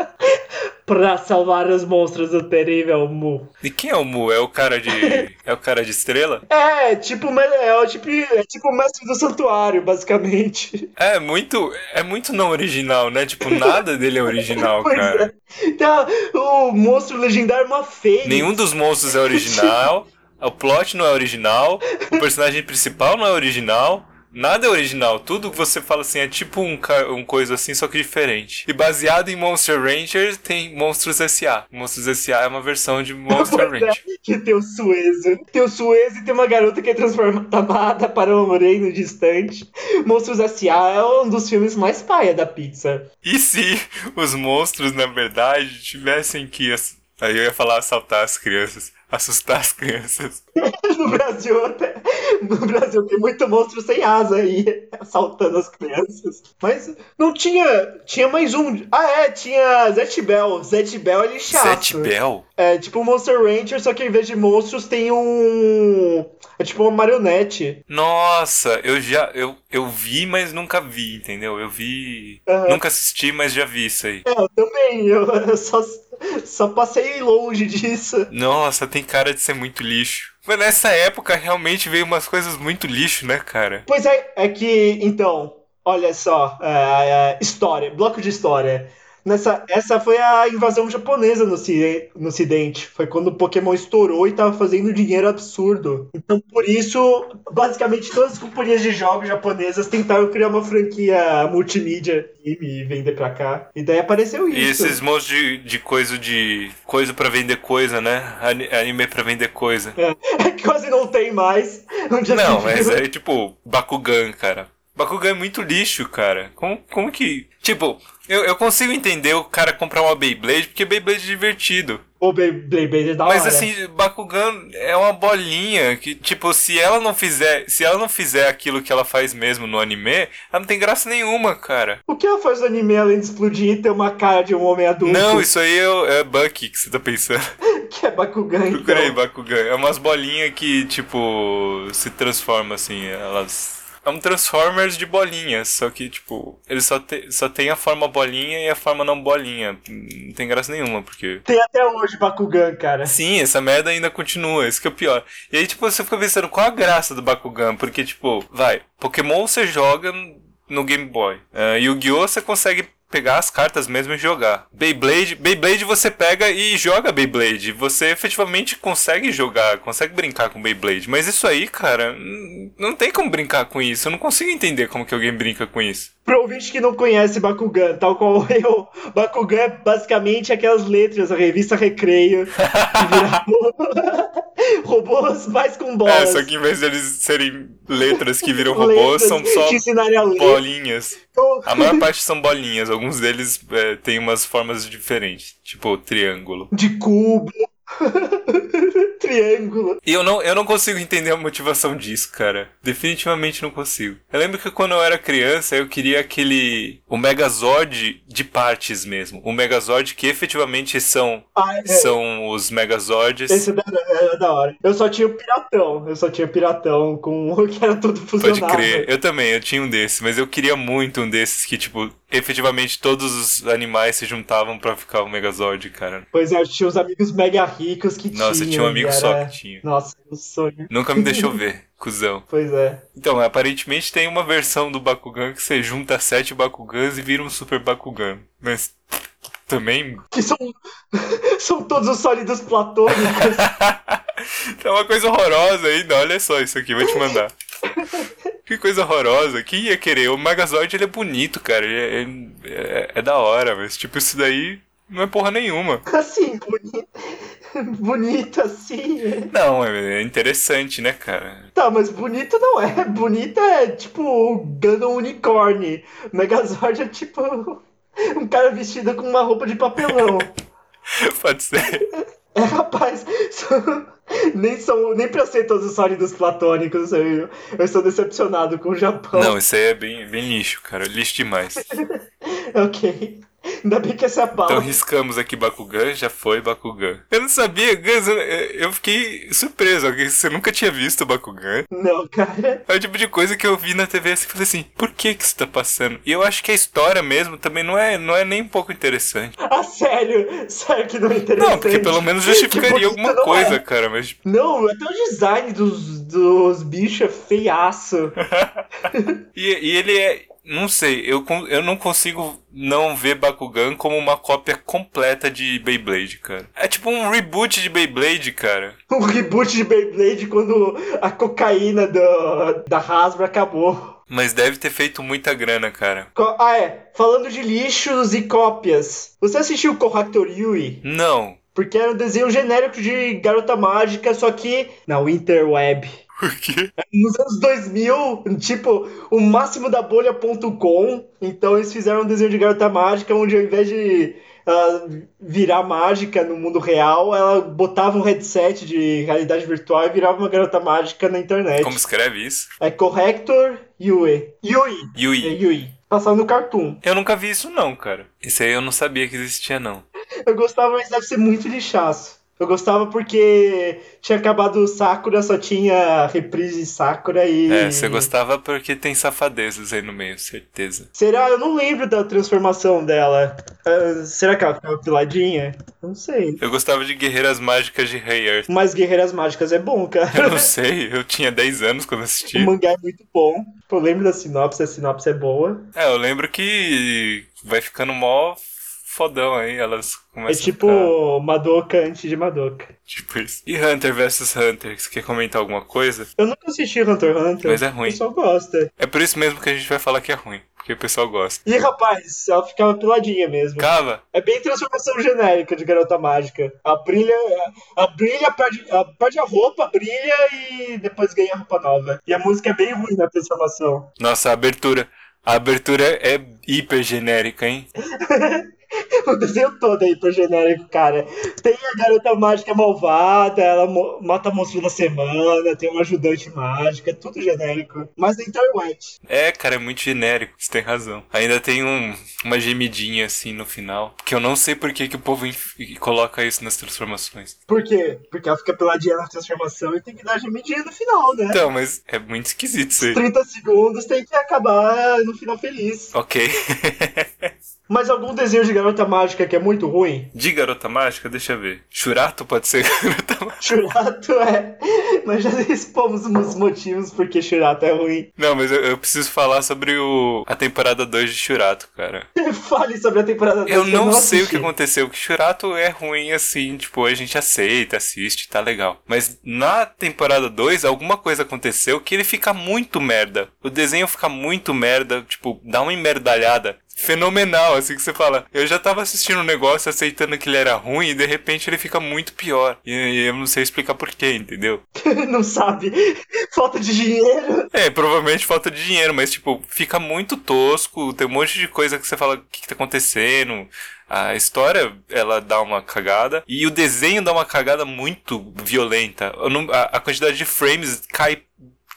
Pra salvar os monstros do terrível Mu. E quem é o Mu? É o cara de. É o cara de estrela? É, tipo, me- é, tipo, é tipo o mestre do santuário, basicamente. É muito. É muito não original, né? Tipo, nada dele é original, cara. é. Tá, o monstro legendário é uma fênix. Nenhum dos monstros é original. O plot não é original. O personagem principal não é original. Nada é original. Tudo que você fala assim é tipo um, um coisa assim, só que diferente. E baseado em Monster Ranger, tem Monstros S.A. Monstros S.A. é uma versão de Monster é, Ranger. que tem o Suezo. Tem o Suezo e tem uma garota que é transformada para um reino distante. Monstros S.A. é um dos filmes mais paia da Pixar. E se os monstros, na verdade, tivessem que. Aí eu ia falar assaltar as crianças. Assustar as crianças. No Brasil, até, no Brasil tem muito monstro sem asa aí, assaltando as crianças. Mas não tinha. Tinha mais um. Ah, é, tinha Zet Bell. Zet Bell é lixaço. Zet Bell? É tipo Monster Ranger, só que em vez de monstros tem um. É tipo uma marionete. Nossa, eu já. Eu, eu vi, mas nunca vi, entendeu? Eu vi. Aham. Nunca assisti, mas já vi isso aí. É, eu também. Eu, eu só, só passei longe disso. Nossa, tem cara de ser muito lixo. Mas nessa época realmente veio umas coisas muito lixo, né, cara? Pois é, é que, então, olha só, é, é, história, bloco de história. Nessa, essa foi a invasão japonesa no, no ocidente. Foi quando o Pokémon estourou e tava fazendo dinheiro absurdo. Então, por isso, basicamente todas as companhias de jogos japonesas tentaram criar uma franquia multimídia e vender pra cá. E daí apareceu E isso. esses monstros de, de coisa de. coisa pra vender coisa, né? Ani- Anime pra vender coisa. É que quase não tem mais. Não, mas é tipo Bakugan, cara. Bakugan é muito lixo, cara. Como, como que. Tipo, eu, eu consigo entender o cara comprar uma Beyblade, porque Beyblade é divertido. O Beyblade é da Mas hora. assim, Bakugan é uma bolinha que, tipo, se ela não fizer. Se ela não fizer aquilo que ela faz mesmo no anime, ela não tem graça nenhuma, cara. O que ela faz no anime além de explodir e ter uma cara de um homem adulto? Não, isso aí é, é Bucky que você tá pensando. Que é Bakugan, então. Procura aí, Bakugan. É umas bolinhas que, tipo, se transformam assim, elas. É um Transformers de bolinhas, só que, tipo, ele só, te, só tem a forma bolinha e a forma não bolinha. Não tem graça nenhuma, porque. Tem até hoje Bakugan, cara. Sim, essa merda ainda continua, isso que é o pior. E aí, tipo, você fica pensando qual a graça do Bakugan, porque, tipo, vai, Pokémon você joga no Game Boy. Uh, Yu-Gi-Oh! você consegue pegar as cartas mesmo e jogar. Beyblade, Beyblade você pega e joga Beyblade. Você efetivamente consegue jogar, consegue brincar com Beyblade. Mas isso aí, cara, não tem como brincar com isso. Eu não consigo entender como que alguém brinca com isso. Pro ouvinte que não conhece Bakugan, tal qual eu, Bakugan é basicamente aquelas letras da revista Recreio que viraram robôs mais com É, bolas. só que em vez deles serem letras que viram robôs, são só a bolinhas. Então, A maior parte são bolinhas, alguns deles é, têm umas formas diferentes, tipo triângulo. De cubo. Triângulo. E eu não, eu não consigo entender a motivação disso, cara. Definitivamente não consigo. Eu lembro que quando eu era criança, eu queria aquele. O Megazord de partes mesmo. O Megazord que efetivamente são, Ah, é. são os Megazords. Esse era, era da hora. Eu só tinha o piratão. Eu só tinha o piratão com o que era tudo Pode fusionado. crer. Eu também, eu tinha um desses, mas eu queria muito um desses que, tipo, efetivamente todos os animais se juntavam pra ficar o Megazord, cara. Pois é, eu tinha os amigos mega ricos que tinham. Nossa, tinha um amigo e só era- que tinha. Nossa, o sonho. Nunca me deixou ver, cuzão. Pois é. Então, aparentemente tem uma versão do Bakugan que você junta sete Bakugans e vira um Super Bakugan. Mas também Que são, são todos os sólidos platônicos. é uma coisa horrorosa ainda. Olha só isso aqui, vou te mandar. Que coisa horrorosa. Quem ia querer? O Megazord ele é bonito, cara. Ele é, é- é da hora, mas tipo, isso daí não é porra nenhuma. assim, bonito. Bonito assim. Não, é interessante, né, cara? Tá, mas bonito não é. Bonito é tipo o Gundam Unicorn. Megazord é tipo um cara vestido com uma roupa de papelão. Pode ser. É, rapaz, nem são nem pra ser todos os sólidos platônicos. Eu, eu estou decepcionado com o Japão. Não, isso aí é bem, bem lixo, cara. Lixo demais. Ok. Ainda bem que essa é a pauta. Então riscamos aqui Bakugan, já foi Bakugan. Eu não sabia, Gans, eu- fiquei surpreso, você nunca tinha visto Bakugan. Não, cara. É o tipo de coisa que eu vi na TV assim, falei assim, por que que isso tá passando? E eu acho que a história mesmo também não é, não é nem um pouco interessante. Ah, sério? Sério que não é interessante? Não, porque pelo menos justificaria bonito alguma não coisa, é. cara, mas tipo, Não, até o design dos, dos bichos é feiaço. E, e ele é. Não sei, eu, eu não consigo não ver Bakugan como uma cópia completa de Beyblade, cara. É tipo um reboot de Beyblade, cara. Um reboot de Beyblade quando a cocaína do, da Hasbro acabou. Mas deve ter feito muita grana, cara. Co- Ah, é. Falando de lixos e cópias. Você assistiu Corrector Yui? Não. Porque era um desenho genérico de garota mágica, só que na Interweb. Por quê? Nos anos 2000, tipo, o máximo da bolha.com. Então eles fizeram um desenho de garota mágica onde ao invés de ah, virar mágica no mundo real, ela botava um headset de realidade virtual e virava uma garota mágica na internet. Como escreve isso? É Corrector Yui. Yui. É Yui. Yui. Passava no Cartoon. Eu nunca vi isso não, cara. Isso aí eu não sabia que existia, não. Eu gostava, mas deve ser muito lixaço. Eu gostava porque tinha acabado o Sakura, só tinha reprise de Sakura e. É, você gostava porque tem safadezas aí no meio, certeza. Será? Eu não lembro da transformação dela. Ah, será que ela ficava piladinha? Não sei. Eu gostava de Guerreiras Mágicas de Rei Earth. Mas Guerreiras Mágicas é bom, Eu cara. não sei, eu tinha 10 anos quando assisti. o mangá é muito bom. Eu lembro da sinopse, a sinopse é boa. É, eu lembro que vai ficando mó fodão aí, elas É começam tipo a ficar... Madoka antes de Madoka. Tipo isso. E Hunter vs Hunter, você quer comentar alguma coisa? Eu nunca assisti Hunter x Hunter. Mas é ruim. O pessoal gosta. É por isso mesmo que a gente vai falar que é ruim, porque o pessoal gosta. E rapaz, ela ficava piladinha mesmo. Cava, É bem transformação genérica de garota mágica. A brilha, a brilha perde, a, perde a roupa, brilha e depois ganha roupa nova. E a música é bem ruim na transformação. nossa, a abertura. A abertura é hiper genérica, hein? O desenho todo é hiper genérico, cara. Tem a garota mágica malvada, ela mo- mata monstro da semana, tem uma ajudante mágica, é tudo genérico. Mas na internet. É, cara, é muito genérico, você tem razão. Ainda tem um, uma gemidinha assim no final. Que eu não sei por que, que o povo coloca isso nas transformações. Por quê? Porque ela fica peladinha na transformação e tem que dar gemidinha no final, né? Então, mas é muito esquisito isso aí. 30 segundos tem que acabar no final feliz. Ok. Mas algum desenho de garota mágica que é muito ruim? De garota mágica, deixa eu ver. Churato pode ser garota mágica. Churato é. Nós já expomos os motivos porque Churato é ruim. Não, mas eu, eu preciso falar sobre o, a temporada 2 de Churato, cara. Fale sobre a temporada Eu dois, não sei o assisti. que aconteceu, que Churato é ruim assim, tipo, a gente aceita, assiste, tá legal. Mas na temporada 2, alguma coisa aconteceu que ele fica muito merda. O desenho fica muito merda, tipo, dá uma emmerdalhada. Fenomenal, assim que você fala. Eu já tava assistindo um negócio aceitando que ele era ruim e de repente ele fica muito pior. E, e eu não sei explicar porquê, entendeu? não sabe. Falta de dinheiro. É, provavelmente falta de dinheiro, mas tipo, fica muito tosco, tem um monte de coisa que você fala o que, que tá acontecendo. A história, ela dá uma cagada. E o desenho dá uma cagada muito violenta. Não- a, a quantidade de frames cai.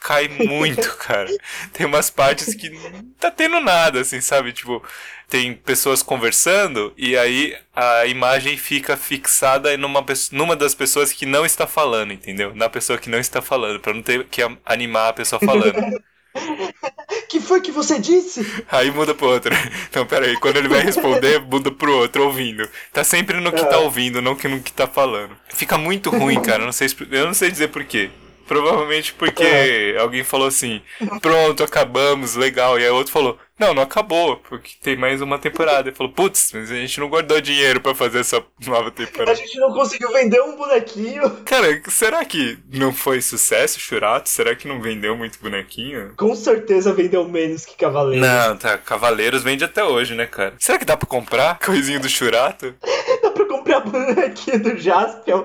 Cai muito, cara. Tem umas partes que não tá tendo nada, assim, sabe? Tipo, tem pessoas conversando e aí a imagem fica fixada numa, numa das pessoas que não está falando, entendeu? Na pessoa que não está falando, pra não ter que animar a pessoa falando. que foi que você disse? Aí muda pro outro. Então, peraí, quando ele vai responder, muda pro outro, ouvindo. Tá sempre no que tá ouvindo, não que no que tá falando. Fica muito ruim, cara. Eu não sei, eu não sei dizer por quê. Provavelmente porque alguém falou assim: pronto, acabamos, legal. E aí o outro falou: não, não acabou, porque tem mais uma temporada. Ele falou: putz, mas a gente não guardou dinheiro pra fazer essa nova A temporada. gente não conseguiu vender um bonequinho. Cara, será que não foi sucesso, Churato? Será que não vendeu muito bonequinho? Com certeza vendeu menos que Cavaleiro. Não, tá. Cavaleiros vende até hoje, né, cara? Será que dá pra comprar coisinho do Churato? Dá pra comprar bonequinho do Jaspion,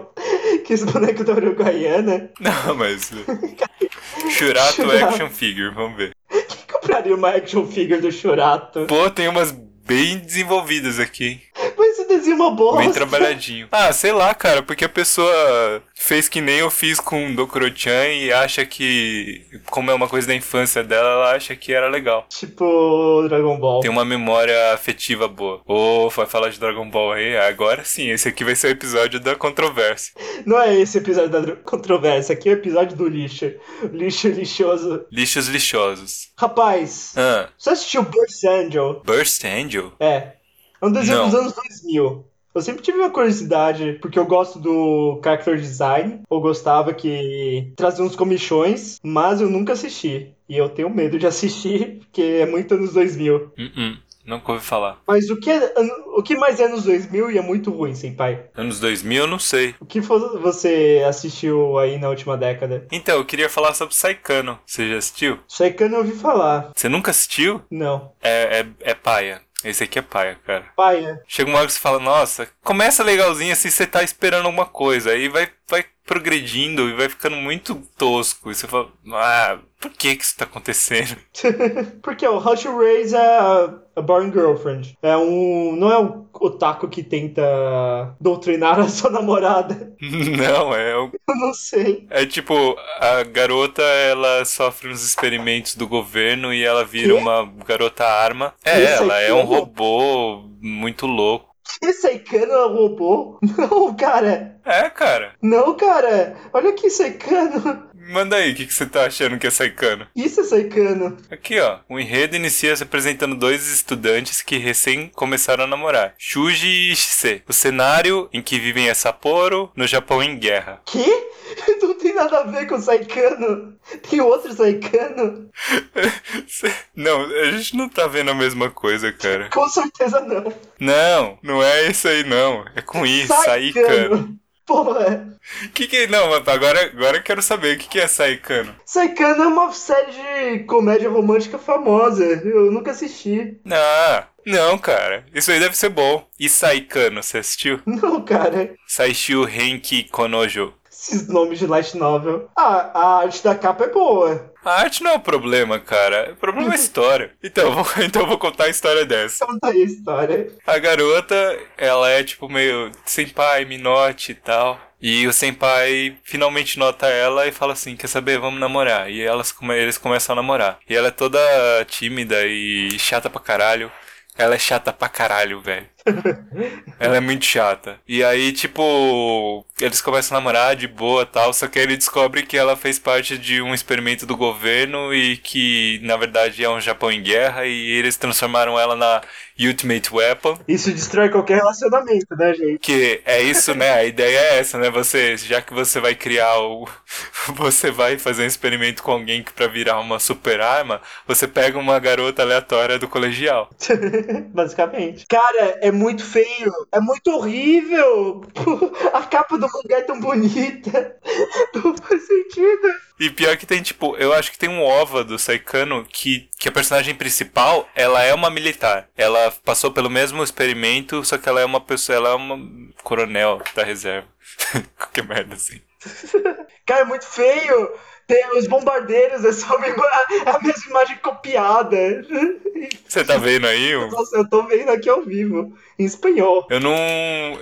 que esse boneco da Uruguaiana. Não, mas. Churato Churato. Action Figure, vamos ver. Quem compraria uma action figure do Churato? Pô, tem umas bem desenvolvidas aqui. Mas esse desenho é uma bosta. Bem trabalhadinho. Ah, sei lá, cara, porque a pessoa fez que nem eu fiz com Dokuro-chan e acha que, como é uma coisa da infância dela, ela acha que era legal. Tipo Dragon Ball. Tem uma memória afetiva boa. Ô, vai falar de Dragon Ball aí? Agora sim, esse aqui vai ser o episódio da controvérsia. Não é esse episódio da controvérsia, aqui é o episódio do lixo. Lixo lixoso. Lixos lixosos. Rapaz, Ah, você assistiu Burst Angel? Burst Angel? É. É um desenho dos anos 2000. Eu sempre tive uma curiosidade, porque eu gosto do character design, ou gostava que trazia uns comichões, mas eu nunca assisti. E eu tenho medo de assistir, porque é muito anos 2000. Uh-uh. Nunca ouvi falar. Mas o que, é, o que mais é anos 2000 e é muito ruim, Senpai? Anos 2000, eu não sei. O que você assistiu aí na última década? Então, eu queria falar sobre Saikano. Você já assistiu? Shaikano eu ouvi falar. Você nunca assistiu? Não. É, é, é paia. Esse aqui é paia, cara. Paia. Chega uma hora que você fala, nossa, começa legalzinho assim, você tá esperando alguma coisa. Aí vai, vai progredindo e vai ficando muito tosco. E você fala, ah, por que que isso tá acontecendo? Porque o How to Raise a, Boring Girlfriend. É um. Não é um otaku que tenta doutrinar a sua namorada. Não, é, o- Eu não sei. é tipo, a garota, ela sofre uns experimentos do governo e ela vira Quê? uma garota arma. É, Isso ela é um é um- robô muito louco. Que Saikano é um robô? Não, cara. É, cara. Não, cara. Olha aqui, Saikano. Manda aí, o que, que você tá achando que é Saikano? Isso é Saikano. Aqui, ó. O enredo inicia se apresentando dois estudantes que recém começaram a namorar. Shuji e Ishise. O cenário em que vivem é Sapporo, no Japão em guerra. Que? Não tem nada a ver com Saikano. Tem outro Saikano? Não, a gente não tá vendo a mesma coisa, cara. Com certeza não. Não, não é isso aí, não. É com I, Saikano. Porra. Que que... Não, agora, agora eu quero saber o que, que é Saikano. Saikano é uma série de comédia romântica famosa. Eu nunca assisti. Ah, não, cara. Isso aí deve ser bom. E Saikano, você assistiu? Não, cara. Saishiu Renki Konojo. Esses nomes de light novel. Ah, a arte da capa é boa. A arte não é o problema, cara. O problema é a história. Então, eu vou, então vou contar a história dessa. Conta aí a história. A garota, ela é tipo meio senpai, minote e tal. E o senpai finalmente nota ela e fala assim: Quer saber? Vamos namorar. E elas, eles começam a namorar. E ela é toda tímida e chata pra caralho. Ela é chata pra caralho, velho. Ela é muito chata. E aí, tipo, eles começam a namorar de boa tal, só que aí ele descobre que ela fez parte de um experimento do governo e que, na verdade, é um Japão em guerra e eles transformaram ela na Ultimate Weapon. Isso destrói qualquer relacionamento, né, gente? Que é isso, né? A ideia é essa, né? Você, já que você vai criar o. Você vai fazer um experimento com alguém que pra virar uma super arma, você pega uma garota aleatória do colegial. Basicamente. Cara, é muito feio. É muito horrível. A capa do mangá é tão bonita. Não faz sentido. E pior que tem, tipo, eu acho que tem um OVA do Saikano que, que a personagem principal, ela é uma militar. Ela passou pelo mesmo experimento, só que ela é uma pessoa, ela é uma coronel da reserva. Qualquer merda assim. Cara, é muito feio. Tem os bombardeiros, é só a mesma imagem copiada. Você tá vendo aí? o- Nossa, eu tô vendo aqui ao vivo, em espanhol. Eu não,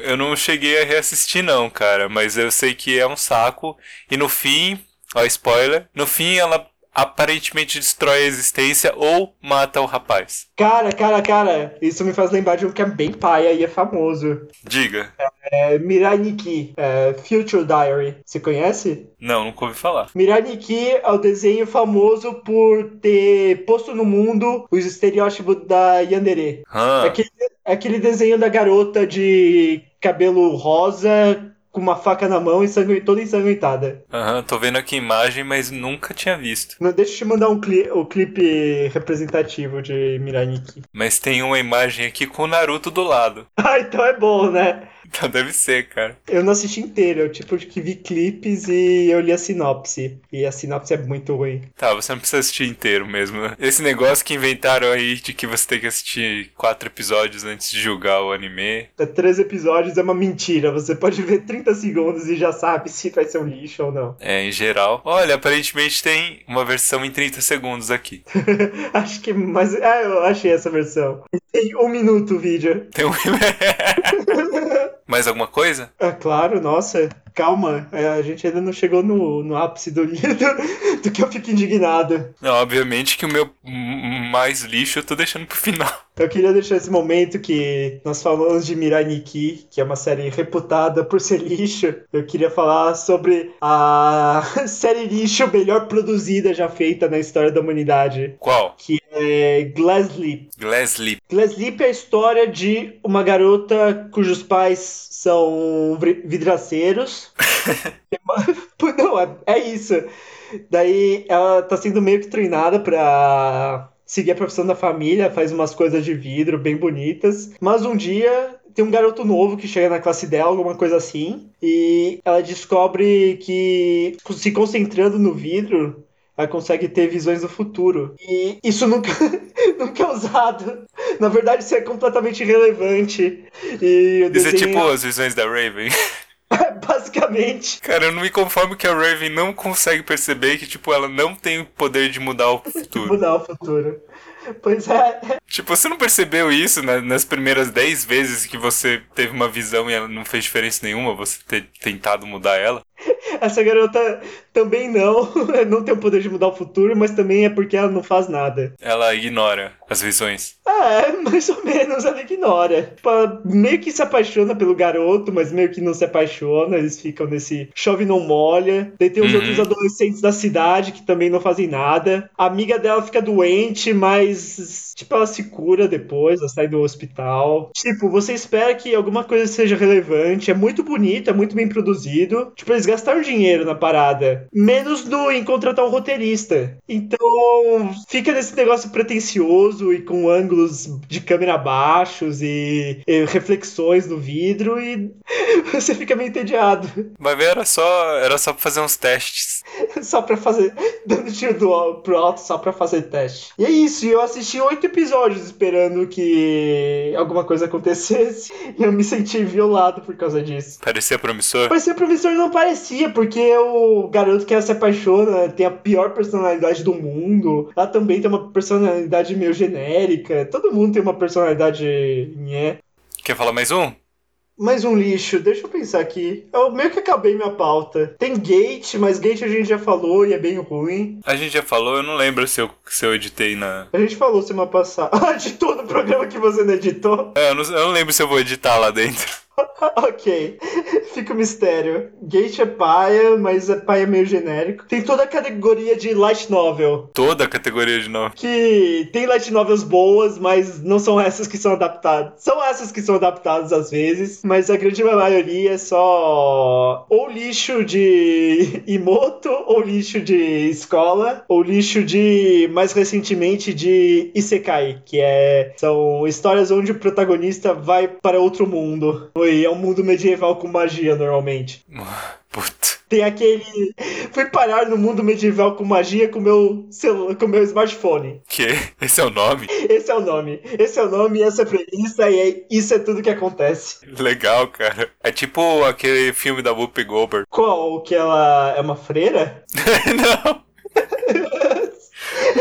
eu não cheguei a reassistir não, cara, mas eu sei que é um saco. E no fim, ó, spoiler, no fim ela aparentemente destrói a existência ou mata o rapaz. Cara, cara, cara, isso me faz lembrar de um que é bem paia e é famoso. Diga. É Mirai Nikki, é, Future Diary. Você conhece? Não, nunca ouvi falar. Mirai Nikki é o desenho famoso por ter posto no mundo os estereótipos da Yandere. É Ah, aquele, é aquele desenho da garota de cabelo rosa, com uma faca na mão e sangue, toda ensanguentada. aham, tô vendo aqui a imagem, mas nunca tinha visto. Não, deixa eu te mandar um cli o clipe representativo de Mirai Nikki. Mas tem uma imagem aqui com o Naruto do lado. Ah, então é bom, né? Então deve ser, cara. Eu não assisti inteiro, eu tipo que vi clipes e eu li a sinopse. E a sinopse é muito ruim. Tá, você não precisa assistir inteiro mesmo. né? Esse negócio que inventaram aí de que você tem que assistir quatro episódios antes de julgar o anime. É três episódios é uma mentira. Você pode ver 30 segundos e já sabe se vai ser um lixo ou não. É, em geral. Olha, aparentemente tem uma versão em 30 segundos aqui. Acho que mais. Ah, eu achei essa versão. Tem um minuto o vídeo. Tem um. Mais alguma coisa? É claro, nossa. Calma, é, a gente ainda não chegou no, no ápice do, do, do que eu fico indignado. Não, obviamente que o meu mais lixo eu tô deixando pro final. Eu queria deixar esse momento que nós falamos de Mirai Nikki, que é uma série reputada por ser lixo. Eu queria falar sobre a série lixo melhor produzida já feita na história da humanidade, Qual? que é Glass Sleep. Glass Lip. Glass Sleep é a história de uma garota cujos pais são vidraceiros. Não, é, é isso. Daí ela tá sendo meio que treinada pra seguir a profissão da família, faz umas coisas de vidro bem bonitas. Mas um dia tem um garoto novo que chega na classe dela, alguma coisa assim, e ela descobre que se concentrando no vidro, ela consegue ter visões do futuro. E isso nunca, nunca é usado. Na verdade, isso é completamente irrelevante. E o Isso é desenho- tipo as visões da Raven. Basicamente. Cara, eu não me conformo que a Raven não consegue perceber que, tipo, ela não tem o poder de mudar o futuro. Mudar o futuro. Pois é. Tipo, você não percebeu isso na- nas primeiras 10 vezes que você teve uma visão e ela não fez diferença nenhuma, você ter tentado mudar ela? Essa garota também não. Não tem o poder de mudar o futuro, mas também é porque ela não faz nada. Ela ignora as visões. É, mais ou menos, ela ignora. Tipo, ela meio que se apaixona pelo garoto, mas meio que não se apaixona. Eles ficam nesse chove não molha. Daí tem os Uhum. outros adolescentes da cidade que também não fazem nada. A amiga dela fica doente, mas. Tipo, ela se cura depois, ela sai do hospital. Tipo, você espera que alguma coisa seja relevante. É muito bonito, é muito bem produzido. Tipo, eles gastaram dinheiro na parada. Menos no, em contratar um roteirista. Então, fica nesse negócio pretencioso e com ângulos de câmera baixos e, e reflexões no vidro e você fica meio entediado. Ver, era só, era só fazer uns testes. Só pra fazer. Dando tiro do, pro alto só pra fazer teste. E é isso, e eu assisti oito episódios esperando que alguma coisa acontecesse. E eu me senti violado por causa disso. Parecia promissor. Parecia promissor não parecia, porque o garoto que ela se apaixona tem a pior personalidade do mundo. Ela também tem uma personalidade meio genérica. Todo mundo tem uma personalidade. Nhé. Quer falar mais um? Mais um lixo, deixa eu pensar aqui. Eu meio que acabei minha pauta. Tem Gate, mas Gate a gente já falou e é bem ruim. A gente já falou, eu não lembro se eu, se eu editei na. A gente falou semana passada. Ah, de todo o programa que você não editou? É, eu não, eu não lembro se eu vou editar lá dentro. ok. Fica o mistério. Gate é paia, mas é paia meio genérico. Tem toda a categoria de light novel. Toda a categoria de novo. Que tem light novels boas, mas não são essas que são adaptadas. São essas que são adaptadas às vezes, mas a grande maioria é só ou lixo de Imoto, ou lixo de escola, ou lixo de mais recentemente de Isekai, que é são histórias onde o protagonista vai para outro mundo. E é um mundo medieval com magia normalmente. Puta. Tem aquele. Fui parar no mundo medieval com magia com meu celu... com meu smartphone. Que? Esse é o nome? Esse é o nome. Esse é o nome, essa é a premissa e é- isso é tudo que acontece. Legal, cara. É tipo aquele filme da Whoopi Goldberg. Qual? Que ela é uma freira? não.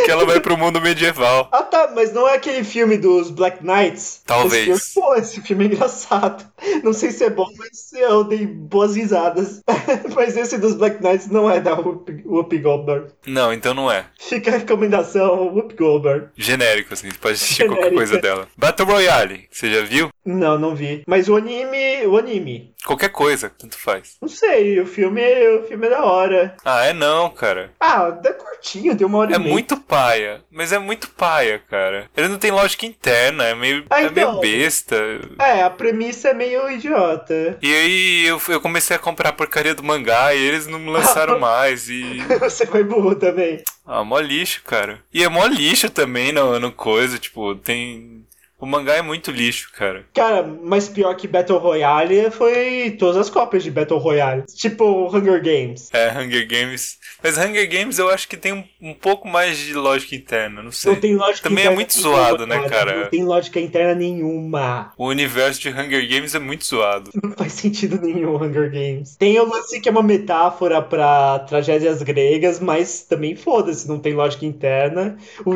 que ela vai pro mundo medieval. Ah tá, mas não é aquele filme dos Black Knights? Talvez. Esse filme, pô, esse filme é engraçado. Não sei se é bom, mas eu dei boas risadas. mas esse dos Black Knights não é da Whoopi, Whoopi Goldberg. Não, então não é. Fica a recomendação, Whoopi Goldberg. Genérico, assim, você pode assistir qualquer Genérico. coisa dela. Battle Royale, você já viu? Não, não vi. Mas o anime, o anime. Qualquer coisa, tanto faz. Não sei, o filme, o filme é da hora. Ah, é não, cara. Ah, é curtinho, tem uma hora É e meia. muito paia, mas é muito paia, cara. Ele não tem lógica interna, é meio, Ah, é meio então. besta. É, a premissa é meio idiota. E aí eu, eu comecei a comprar a porcaria do mangá e eles não lançaram mais. E. Você foi burro também. Ah, mó lixo, cara. E é mó lixo também no, no coisa, tipo, tem. O mangá é muito lixo, cara. Cara, mas pior que Battle Royale foi todas as cópias de Battle Royale. Tipo Hunger Games. É, Hunger Games. Mas Hunger Games eu acho que tem um, um pouco mais de lógica interna, não sei. Não tem lógica Também é interna muito nenhuma, zoado, né, cara? Não tem lógica interna nenhuma. O universo de Hunger Games é muito zoado. Não faz sentido nenhum Hunger Games. Tem o lance que é uma metáfora pra tragédias gregas, mas também foda-se, não tem lógica interna. O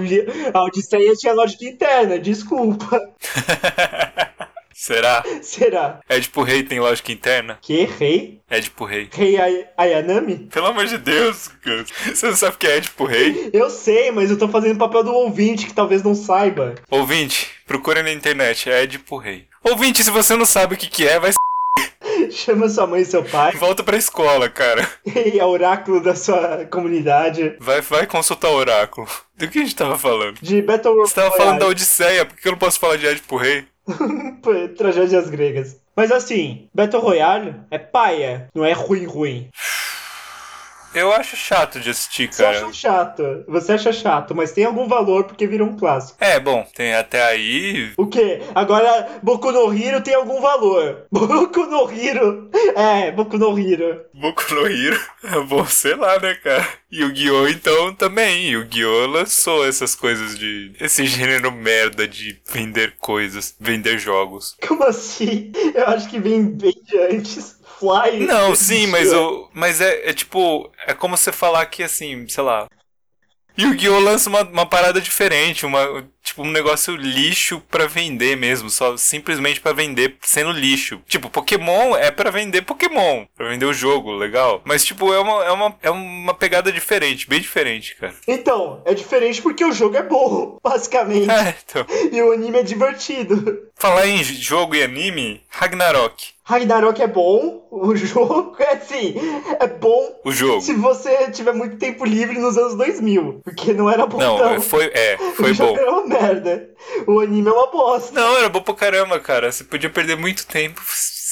A Odisseia tinha lógica interna, desculpa. Será? Será? Édipo Rei tem lógica interna? Que? Rei? Édipo Rei. Rei Ay- Ayanami? Pelo amor de Deus, cara. Você não sabe o que é Édipo Rei? Eu sei, mas eu tô fazendo o papel do ouvinte que talvez não saiba. Ouvinte, procura na internet, é Édipo Rei. Ouvinte, se você não sabe o que, que é, vai. Chama sua mãe e seu pai volta pra escola, cara. e é oráculo da sua comunidade. Vai, vai consultar o oráculo. Do que a gente tava falando? De Battle Você tava Royale. falando da Odisseia, por que eu não posso falar de Édipo Rei? Tragédias gregas. Mas assim, Battle Royale é paia, não é ruim ruim. Eu acho chato de assistir, Você cara. acha chato. Você acha chato, mas tem algum valor porque virou um clássico. É, bom, tem até aí. O quê? Agora, Boku no Hero tem algum valor. Boku no Hero. É, Boku no Hero. Boku no Hero. É bom, sei lá, né, cara? Yu-Gi-Oh! então também. Yu-Gi-Oh! lançou essas coisas de. Esse gênero merda de vender coisas, vender jogos. Como assim? Eu acho que vem bem de antes. Não, sim, mas, o, mas é, é tipo. É como você falar que assim, sei lá. Yu-Gi-Oh! lança uma, uma parada diferente, uma, tipo um negócio lixo pra vender mesmo, só simplesmente pra vender sendo lixo. Tipo, Pokémon é pra vender Pokémon, pra vender o jogo, legal. Mas tipo, é uma, é uma, é uma pegada diferente, bem diferente, cara. Então, é diferente porque o jogo é bom, basicamente. É, então. E o anime é divertido. Falar em jogo e anime, Ragnarok, Ragnarok é bom, o jogo é assim, é bom o jogo. se você tiver muito tempo livre nos anos 2000, porque não era bom Não, não. é, foi, é, foi o jogo bom. era uma merda. O anime é uma bosta. Não, era bom pra caramba, cara. Você podia perder muito tempo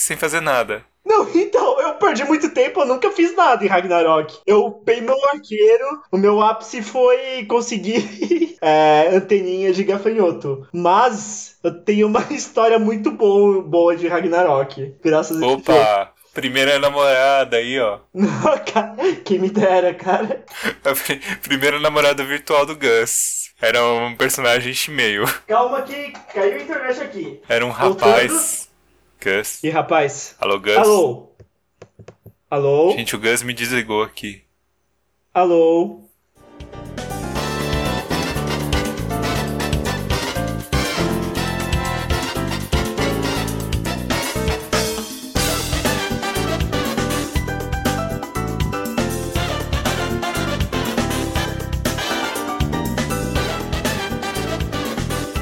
sem fazer nada. Não, então, eu perdi muito tempo, eu nunca fiz nada em Ragnarok. Eu upei meu arqueiro, o meu ápice foi conseguir é, anteninha de gafanhoto. Mas eu tenho uma história muito boa, boa de Ragnarok, graças a esse jogo. Opa! Primeira namorada aí, ó. Quem me dera, cara. A pri- primeira namorada virtual do Gus. Era um personagem chimeio. Calma que caiu a internet aqui. Era um Voltando. Gus. E rapaz, Alô, Gus? alô? Alô? Gente, o Gus me desligou aqui. Alô?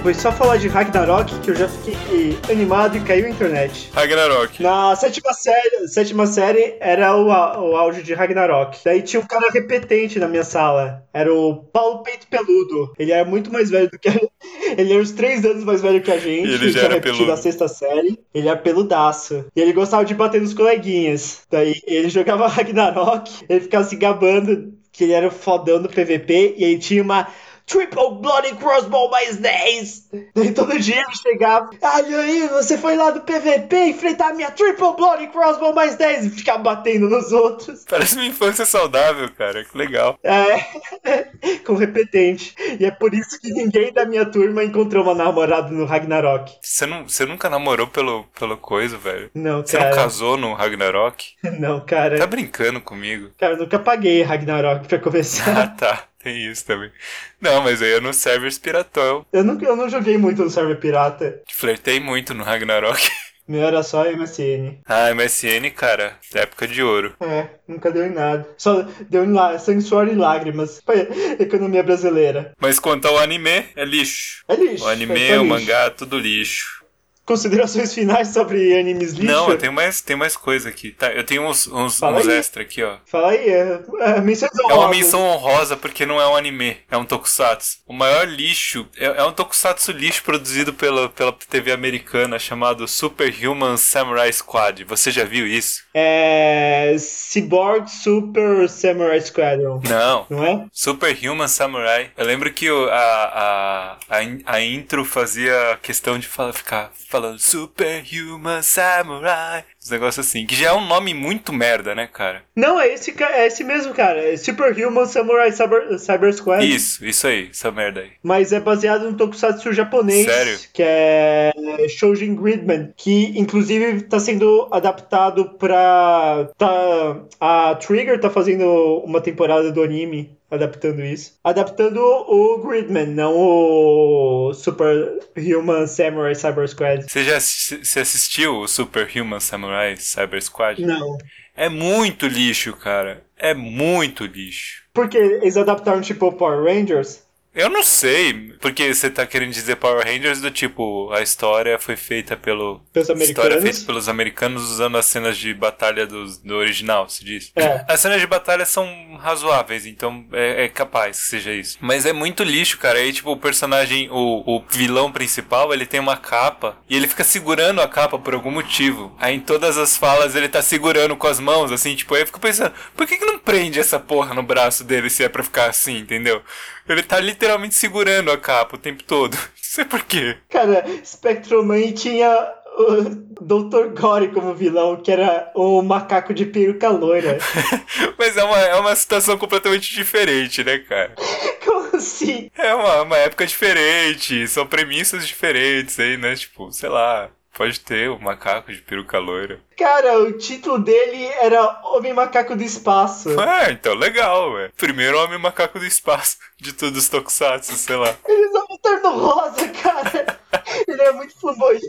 Foi só falar de Ragnarok que eu já fiquei animado e caiu a internet. Ragnarok. Na sétima série, sétima série era o, o auge de Ragnarok. Daí tinha um cara repetente na minha sala. Era o Paulo Peito Peludo. Ele era muito mais velho do que a... Ele era uns três anos mais velho que a gente. E ele já era peludo. a sexta série. Ele era peludaço. E ele gostava de bater nos coleguinhas. Daí ele jogava Ragnarok. Ele ficava se gabando que ele era fodão do PVP. E ele tinha uma... Triple Bloody Crossbow mais 10! Daí todo dia ele chegava. Ai, aí, você foi lá do PVP enfrentar a minha Triple Bloody Crossbow mais 10 e ficar batendo nos outros. Parece uma infância saudável, cara. Que legal. É, com repetente. E é por isso que ninguém da minha turma encontrou uma namorada no Ragnarok. Você, não, você nunca namorou pelo, pelo coisa, velho? Não, Você não cara. casou no Ragnarok? Não, cara. Tá brincando comigo? Cara, eu nunca paguei Ragnarok pra Ah, começar. tá. Tem isso também. Não, mas aí eu no servers piratão. Eu, nunca, eu não joguei muito no server pirata. Flertei muito no Ragnarok. Meu era só MSN. Ah, MSN, cara, época de ouro. É, nunca deu em nada. Só deu em lá, sangue, suor e lágrimas. Pra economia brasileira. Mas quanto ao anime, é lixo. É lixo. O anime, é o lixo. mangá, tudo lixo. Considerações finais sobre animes lixo? Não, eu tenho mais, tem mais coisa aqui. Tá, eu tenho uns, uns, uns extra aqui, ó. Fala aí, é, é menção É uma honrosa. menção honrosa porque não é um anime, é um tokusatsu. O maior lixo é, é um tokusatsu lixo produzido pela, pela TV americana chamado Superhuman Samurai Squad. Você já viu isso? É. Cyborg Super Samurai Squadron. Não. Não é? Superhuman Samurai. Eu lembro que a, a, a, a intro fazia questão de fala- ficar falando Superhuman Samurai. Uns negócios assim. Que já é um nome muito merda, né, cara? Não, é esse, é esse mesmo, cara. É Superhuman Samurai Cyber, Cyber Squad. Isso, isso aí, essa merda aí. Mas é baseado no tokusatsu japonês. Sério? Que é Shoujin Gridman. Que inclusive tá sendo adaptado pra. Tá, a Trigger tá fazendo uma temporada do anime. Adaptando isso. Adaptando o Gridman, não o Superhuman Samurai Cyber Squad. Você já você assistiu o Superhuman Samurai Cyber Squad? Não. É muito lixo, cara. É muito lixo. Porque eles adaptaram tipo Power Rangers? Eu não sei, porque você tá querendo dizer Power Rangers do tipo, a história foi feita pelo. Pelos História americanos. feita pelos americanos usando as cenas de batalha do, do original, se diz. É. As cenas de batalha são razoáveis, então é, é capaz que seja isso. Mas é muito lixo, cara. Aí, tipo, o personagem, o, o vilão principal, ele tem uma capa e ele fica segurando a capa por algum motivo. Aí em todas as falas ele tá segurando com as mãos, assim, tipo, aí eu fico pensando, por que, que não prende essa porra no braço dele se é pra ficar assim, entendeu? Ele tá literalmente segurando a capa o tempo todo. Não sei por quê. Cara, Spectroman tinha o Dr. Gore como vilão, que era o macaco de peruca loira. Mas é uma, é uma situação completamente diferente, né, cara? Como assim? É uma, uma época diferente, são premissas diferentes aí, né? Tipo, sei lá, pode ter o macaco de peruca loira. Cara, o título dele era Homem Macaco do Espaço. Ah, então legal, velho. Primeiro homem macaco do espaço de todos os tokusatsu, sei lá. Ele usava um terno rosa, cara. Ele é muito flamboyante.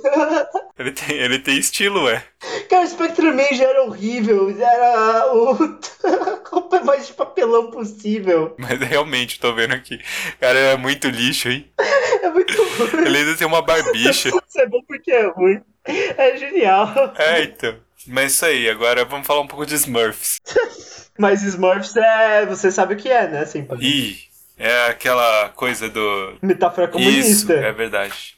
Ele tem, ele tem estilo, ué. Cara, o Spectreman já era horrível. Era o a roupa mais de papelão possível. Mas realmente, tô vendo aqui. Cara, é muito lixo, hein? É muito ruim. Ele ainda tem uma barbicha. Isso é bom porque é ruim. É genial. É, então. Mas isso aí, agora vamos falar um pouco de Smurfs. Mas Smurfs é. Você sabe o que é, né, Simpa? Ih, é aquela coisa do. Metáfora Isso, comunista. é verdade.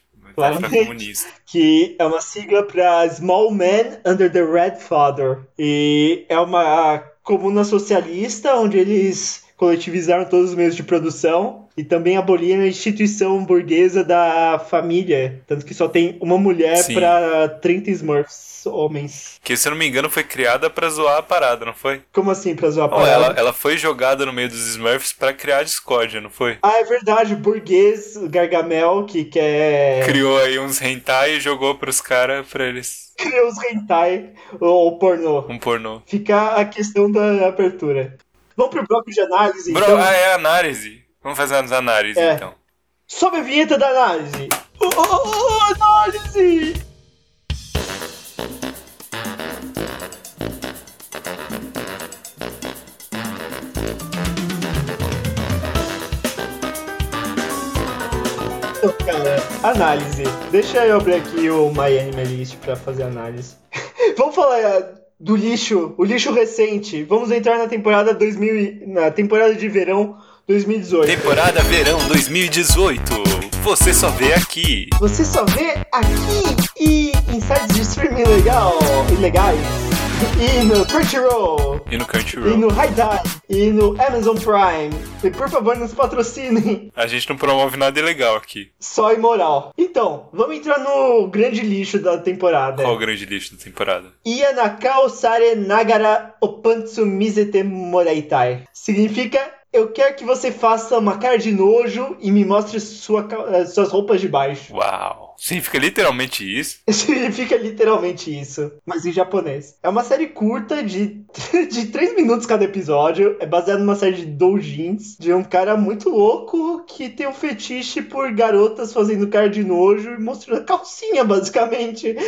Comunista. que é uma sigla para Small Man Under the Red Father. E é uma comuna socialista onde eles coletivizaram todos os meios de produção e também aboliram a instituição burguesa da família. Tanto que só tem uma mulher para 30 Smurfs homens. Que, se eu não me engano, foi criada pra zoar a parada, não foi? Como assim, pra zoar a parada? ela, ela foi jogada no meio dos Smurfs pra criar discórdia, não foi? Ah, é verdade, o burguês Gargamel, que quer... Criou aí uns hentai e jogou pros caras pra eles. criou os hentai, ou pornô. Um pornô. Fica a questão da abertura. Vamos pro bloco de análise, Bro, então. ah, é análise. Vamos fazer as análises, É. então. Sobe a vinheta da análise. Oh, oh, oh, análise! Análise. Deixa eu abrir aqui o My Anime List pra fazer análise. Vamos falar eh, do lixo, o lixo recente. Vamos entrar na temporada 2000, e- na temporada de verão 2018. Temporada Verão 2018. Você só vê aqui. Você só vê aqui e em sites de streaming legal, ilegais. E no Crunchyroll. E no E Crunchyroll. no Highdive. E no Amazon Prime. E por favor, nos patrocinem. A gente não promove nada ilegal aqui. Só imoral. Então, vamos entrar no grande lixo da temporada. Qual o grande lixo da temporada? Ianakao Sare Nagara Opantsu Mizete Moraitai. Significa, eu quero que você faça uma cara de nojo e me mostre sua eh, suas roupas de baixo. Uau. Significa literalmente isso? Significa literalmente isso, mas em japonês. É uma série curta de, de 3 minutos cada episódio. É baseado numa série de doujins de um cara muito louco que tem um fetiche por garotas fazendo cara de nojo e mostrando a calcinha, basicamente.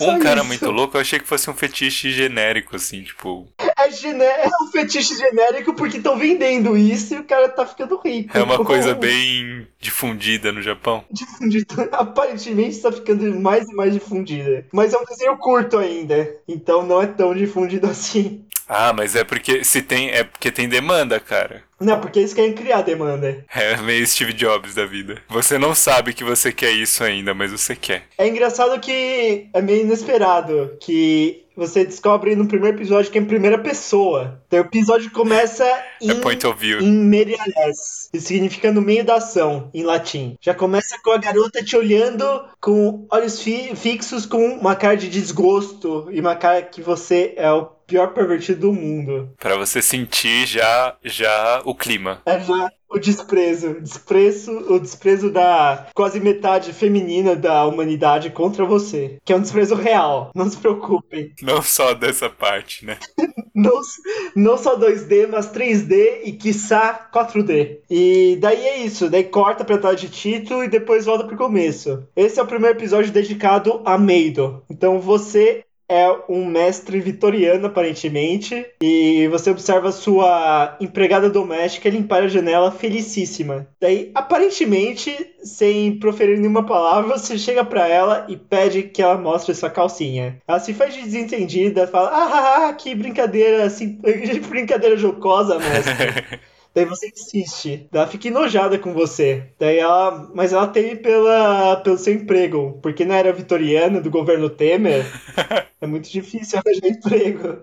É Um cara isso. muito louco, eu achei que fosse um fetiche genérico, assim, tipo. É, gené... é um fetiche genérico porque estão vendendo isso e o cara tá ficando rico. É uma coisa bem difundida no Japão. difundido. Aparentemente está ficando mais e mais difundida. Mas é um desenho curto ainda. Então não é tão difundido assim. Ah, mas é porque se tem. É porque tem demanda, cara. Não, porque eles querem criar demanda. É meio Steve Jobs da vida. Você não sabe que você quer isso ainda, mas você quer. É engraçado que é meio inesperado que você descobre no primeiro episódio que é em primeira pessoa. Então o episódio começa em, É point of view. em medias. Isso significa no meio da ação, em latim. Já começa com a garota te olhando com olhos fi- fixos, com uma cara de desgosto e uma cara que você é o pior pervertido do mundo. Pra você sentir já, já o clima. É já o desprezo. Desprezo, o desprezo da quase metade feminina da humanidade contra você. Que é um desprezo real. Não se preocupem. Não só dessa parte, né? Não, não só 2D, mas 3D e quiçá 4D. E daí é isso. Daí corta pra tela de título e depois volta pro começo. Esse é o primeiro episódio dedicado a Meido. Então você é um mestre vitoriano, aparentemente, e você observa sua empregada doméstica limpar a janela felicíssima. Daí, aparentemente, sem proferir nenhuma palavra, você chega para ela e pede que ela mostre sua calcinha. Ela se faz de desentendida, fala: Ah, que brincadeira, assim, brincadeira jocosa, mestre. Daí você insiste. Ela fica enojada com você. Daí ela. Mas ela teme pela, pelo seu emprego. Porque na era vitoriana do governo Temer. é muito difícil arranjar emprego.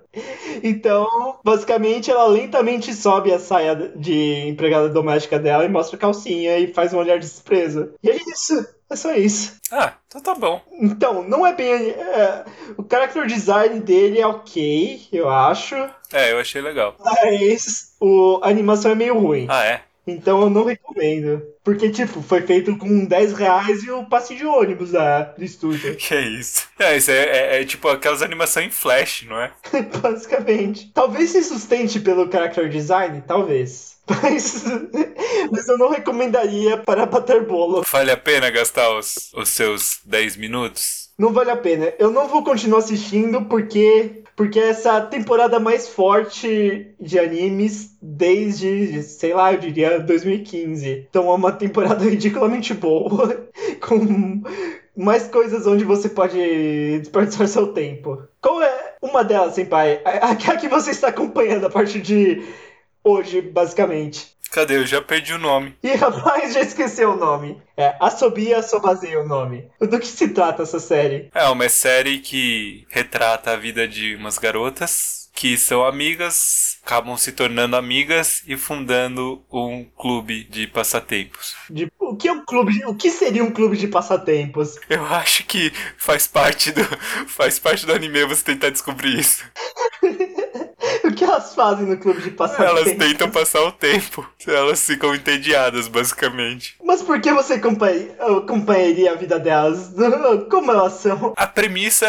Então, basicamente, ela lentamente sobe a saia de empregada doméstica dela e mostra a calcinha e faz um olhar de desprezo. E é isso. É só isso. Ah, então tá bom. Então, não é bem. É, o character design dele é ok, eu acho. É, eu achei legal. Mas o, a animação é meio ruim. Ah, é? Então eu não recomendo. Porque, tipo, foi feito com 10 reais e o passe de ônibus da, do estúdio. Que é isso? É, isso é, é, é tipo aquelas animações em flash, não é? Basicamente. Talvez se sustente pelo character design, talvez. Mas, mas eu não recomendaria para bater bolo. Vale a pena gastar os, os seus 10 minutos? Não vale a pena. Eu não vou continuar assistindo porque porque é essa temporada mais forte de animes desde, sei lá, eu diria 2015. Então é uma temporada ridiculamente boa, com mais coisas onde você pode desperdiçar seu tempo. Qual é uma delas, Senpai? A, a que você está acompanhando a partir de hoje, basicamente. Cadê? Eu já perdi o nome. Ih, rapaz, já esqueceu o nome. É, Asobia Sobazei o nome. Do que se trata essa série? É uma série que retrata a vida de umas garotas que são amigas, acabam se tornando amigas e fundando um clube de passatempos. De, o que é um clube? O que seria um clube de passatempos? Eu acho que faz parte do faz parte do anime você tentar descobrir isso. o que elas fazem no clube de passatempos? Elas tentam passar o tempo. Elas ficam entediadas, basicamente. Mas por que você acompanharia a vida delas? Como elas são? A premissa.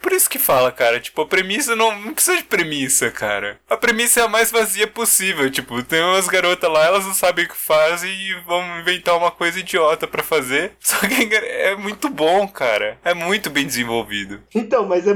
Por isso que fala, cara. Tipo, a premissa não, não precisa de premissa, cara. A premissa é a mais vazia possível. Tipo, tem umas garotas lá, elas não sabem o que fazem e vão inventar uma coisa idiota para fazer. Só que é muito bom, cara. É muito bem desenvolvido. Então, mas é,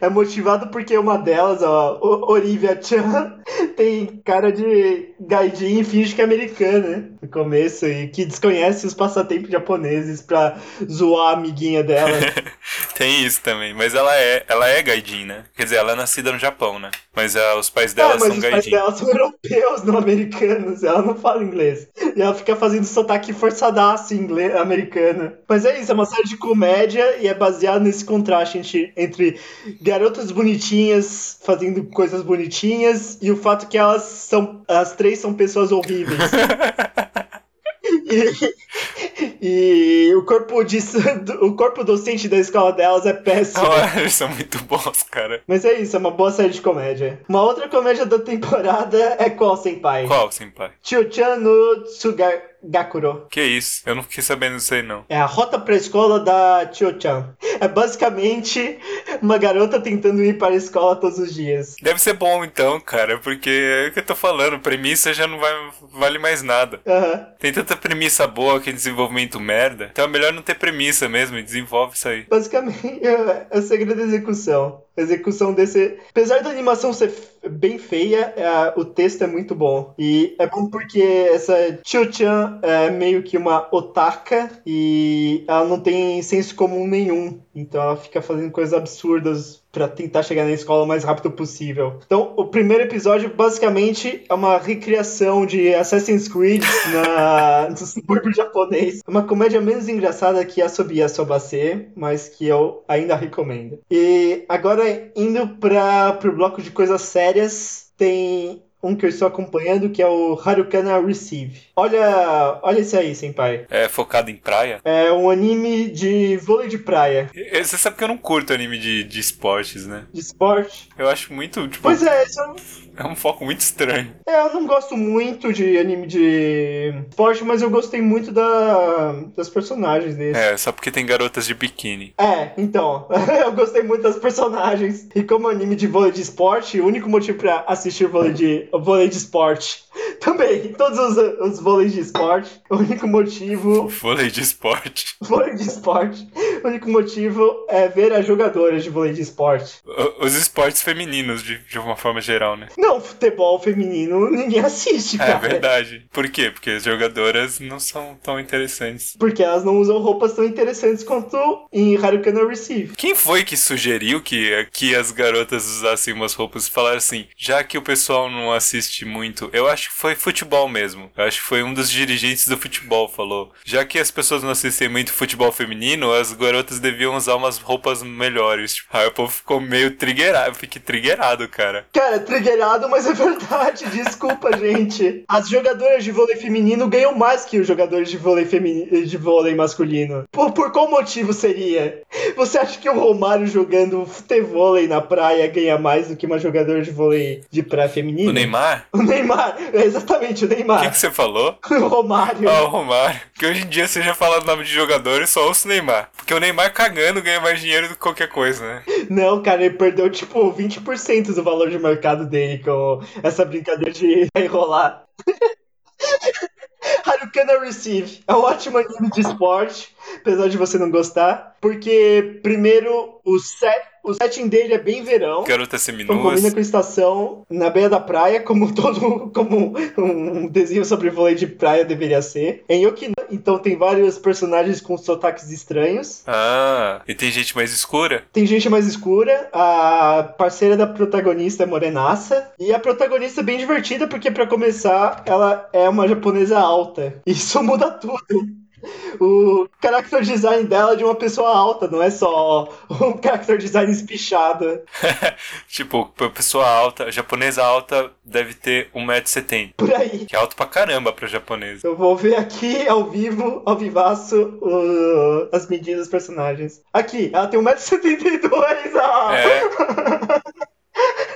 é motivado porque uma delas, ó, Olivia Chan, tem cara de gaidin e finge que é americana no começo e que desconhece os passatempos japoneses pra zoar a amiguinha dela. tem isso também, mas ela é, ela é gaidin, né? Quer dizer, ela é nascida no Japão, né? Mas uh, os pais dela ah, são gaidin. Mas os pais dela são europeus, não americanos. Ela não fala inglês. E ela fica fazendo sotaque forçadaço inglês, americana. Mas é isso, é uma série de comédia e é baseada nesse contraste entre, entre garotas bonitinhas fazendo coisas bonitinhas e o fato que elas são. As três são pessoas horríveis. e, o corpo de, o corpo docente da escola delas é péssimo. Oh, eles são muito bons, cara. Mas é isso, é uma boa série de comédia. Uma outra comédia da temporada é qual, Senpai? Qual, Senpai? Chiu-chan no Tsugar Gakuro. Que isso? Eu não fiquei sabendo disso aí, não. É a rota pra escola da Chio-chan. É basicamente uma garota tentando ir para a escola todos os dias. Deve ser bom então, cara, porque é o que eu tô falando, premissa já não vai, vale mais nada. Uhum. Tem tanta premissa boa que desenvolvimento merda. Então é melhor não ter premissa mesmo e desenvolve isso aí. Basicamente, é, é o segredo da execução. A execução desse. Apesar da animação ser bem feia, é, o texto é muito bom. E é bom porque essa Chiu-chan é meio que uma otaka e ela não tem senso comum nenhum. Então ela fica fazendo coisas absurdas para tentar chegar na escola o mais rápido possível. Então, o primeiro episódio basicamente é uma recriação de Assassin's Creed na, no subúrbio japonês. É uma comédia menos engraçada que a Sobia Sobase, mas que eu ainda recomendo. E agora indo para o bloco de coisas sérias, tem um que eu estou acompanhando, que é o Harukana Receive. Olha, olha esse aí, senpai. É focado em praia? É um anime de vôlei de praia. Você sabe que eu não curto anime de, de esportes, né? De esporte? Eu acho muito, tipo... Pois é, isso é um foco muito estranho. É, eu não gosto muito de anime de esporte, mas eu gostei muito da, das personagens desse. É, só porque tem garotas de biquíni. É, então. eu gostei muito das personagens. E como anime de vôlei de esporte, o único motivo pra assistir vôlei de, vôlei de esporte Também, todos os, os vôleis de esporte. O único motivo. Vôlei de esporte. Vôlei de esporte. O único motivo é ver as jogadoras de vôlei de esporte. O- Os esportes femininos, de, de uma forma geral, né? Não, futebol feminino ninguém assiste, É cara. verdade. Por quê? Porque as jogadoras não são tão interessantes. Porque elas não usam roupas tão interessantes quanto em Harukana Receive. Quem foi que sugeriu que, que as garotas usassem umas roupas e falaram assim, já que o pessoal não assiste muito, eu acho que foi futebol mesmo. Eu acho que foi um dos dirigentes do futebol falou, já que as pessoas não assistem muito futebol feminino, as garotas deviam usar umas roupas melhores. Tipo, aí o povo ficou meio triggerado, eu fiquei triggerado, cara. Cara, triggerado, mas é verdade. Desculpa, gente. As jogadoras de vôlei feminino ganham mais que os jogadores de vôlei, femini... de vôlei masculino. Por, por qual motivo seria? Você acha que o Romário jogando futevôlei na praia ganha mais do que uma jogadora de vôlei de praia feminina? O Neymar? O Neymar, é exatamente, o O que, Neymar. que você falou? O Romário. Ah, o Romário. Que hoje em dia você já fala o nome de jogador e só ouço o Neymar. Porque o Neymar cagando ganha mais dinheiro do que qualquer coisa, né? Não, cara, ele perdeu tipo 20% do valor de mercado dele com essa brincadeira de enrolar. Harukana Receive é um ótimo anime de esporte, apesar de você não gostar, porque primeiro o, set, o setting dele é bem verão. Garota Então seminuas. combina com estação na beira da praia, como todo como um desenho sobre vôlei de praia deveria ser. Em Okinawa, então tem vários personagens com sotaques estranhos. Ah, e tem gente mais escura? Tem gente mais escura, a parceira da protagonista é morenaça, e a protagonista é bem divertida porque, pra começar, ela é uma japonesa alta. Isso muda tudo. O character design dela é de uma pessoa alta, não é só um character design espichado. tipo, pessoa alta, japonesa alta deve ter 1,70m. Por aí. Que é alto pra caramba pra japonesa. Eu vou ver aqui ao vivo, ao vivaço, o- as medidas dos personagens. Aqui, ela tem 1,72m. Ah! É,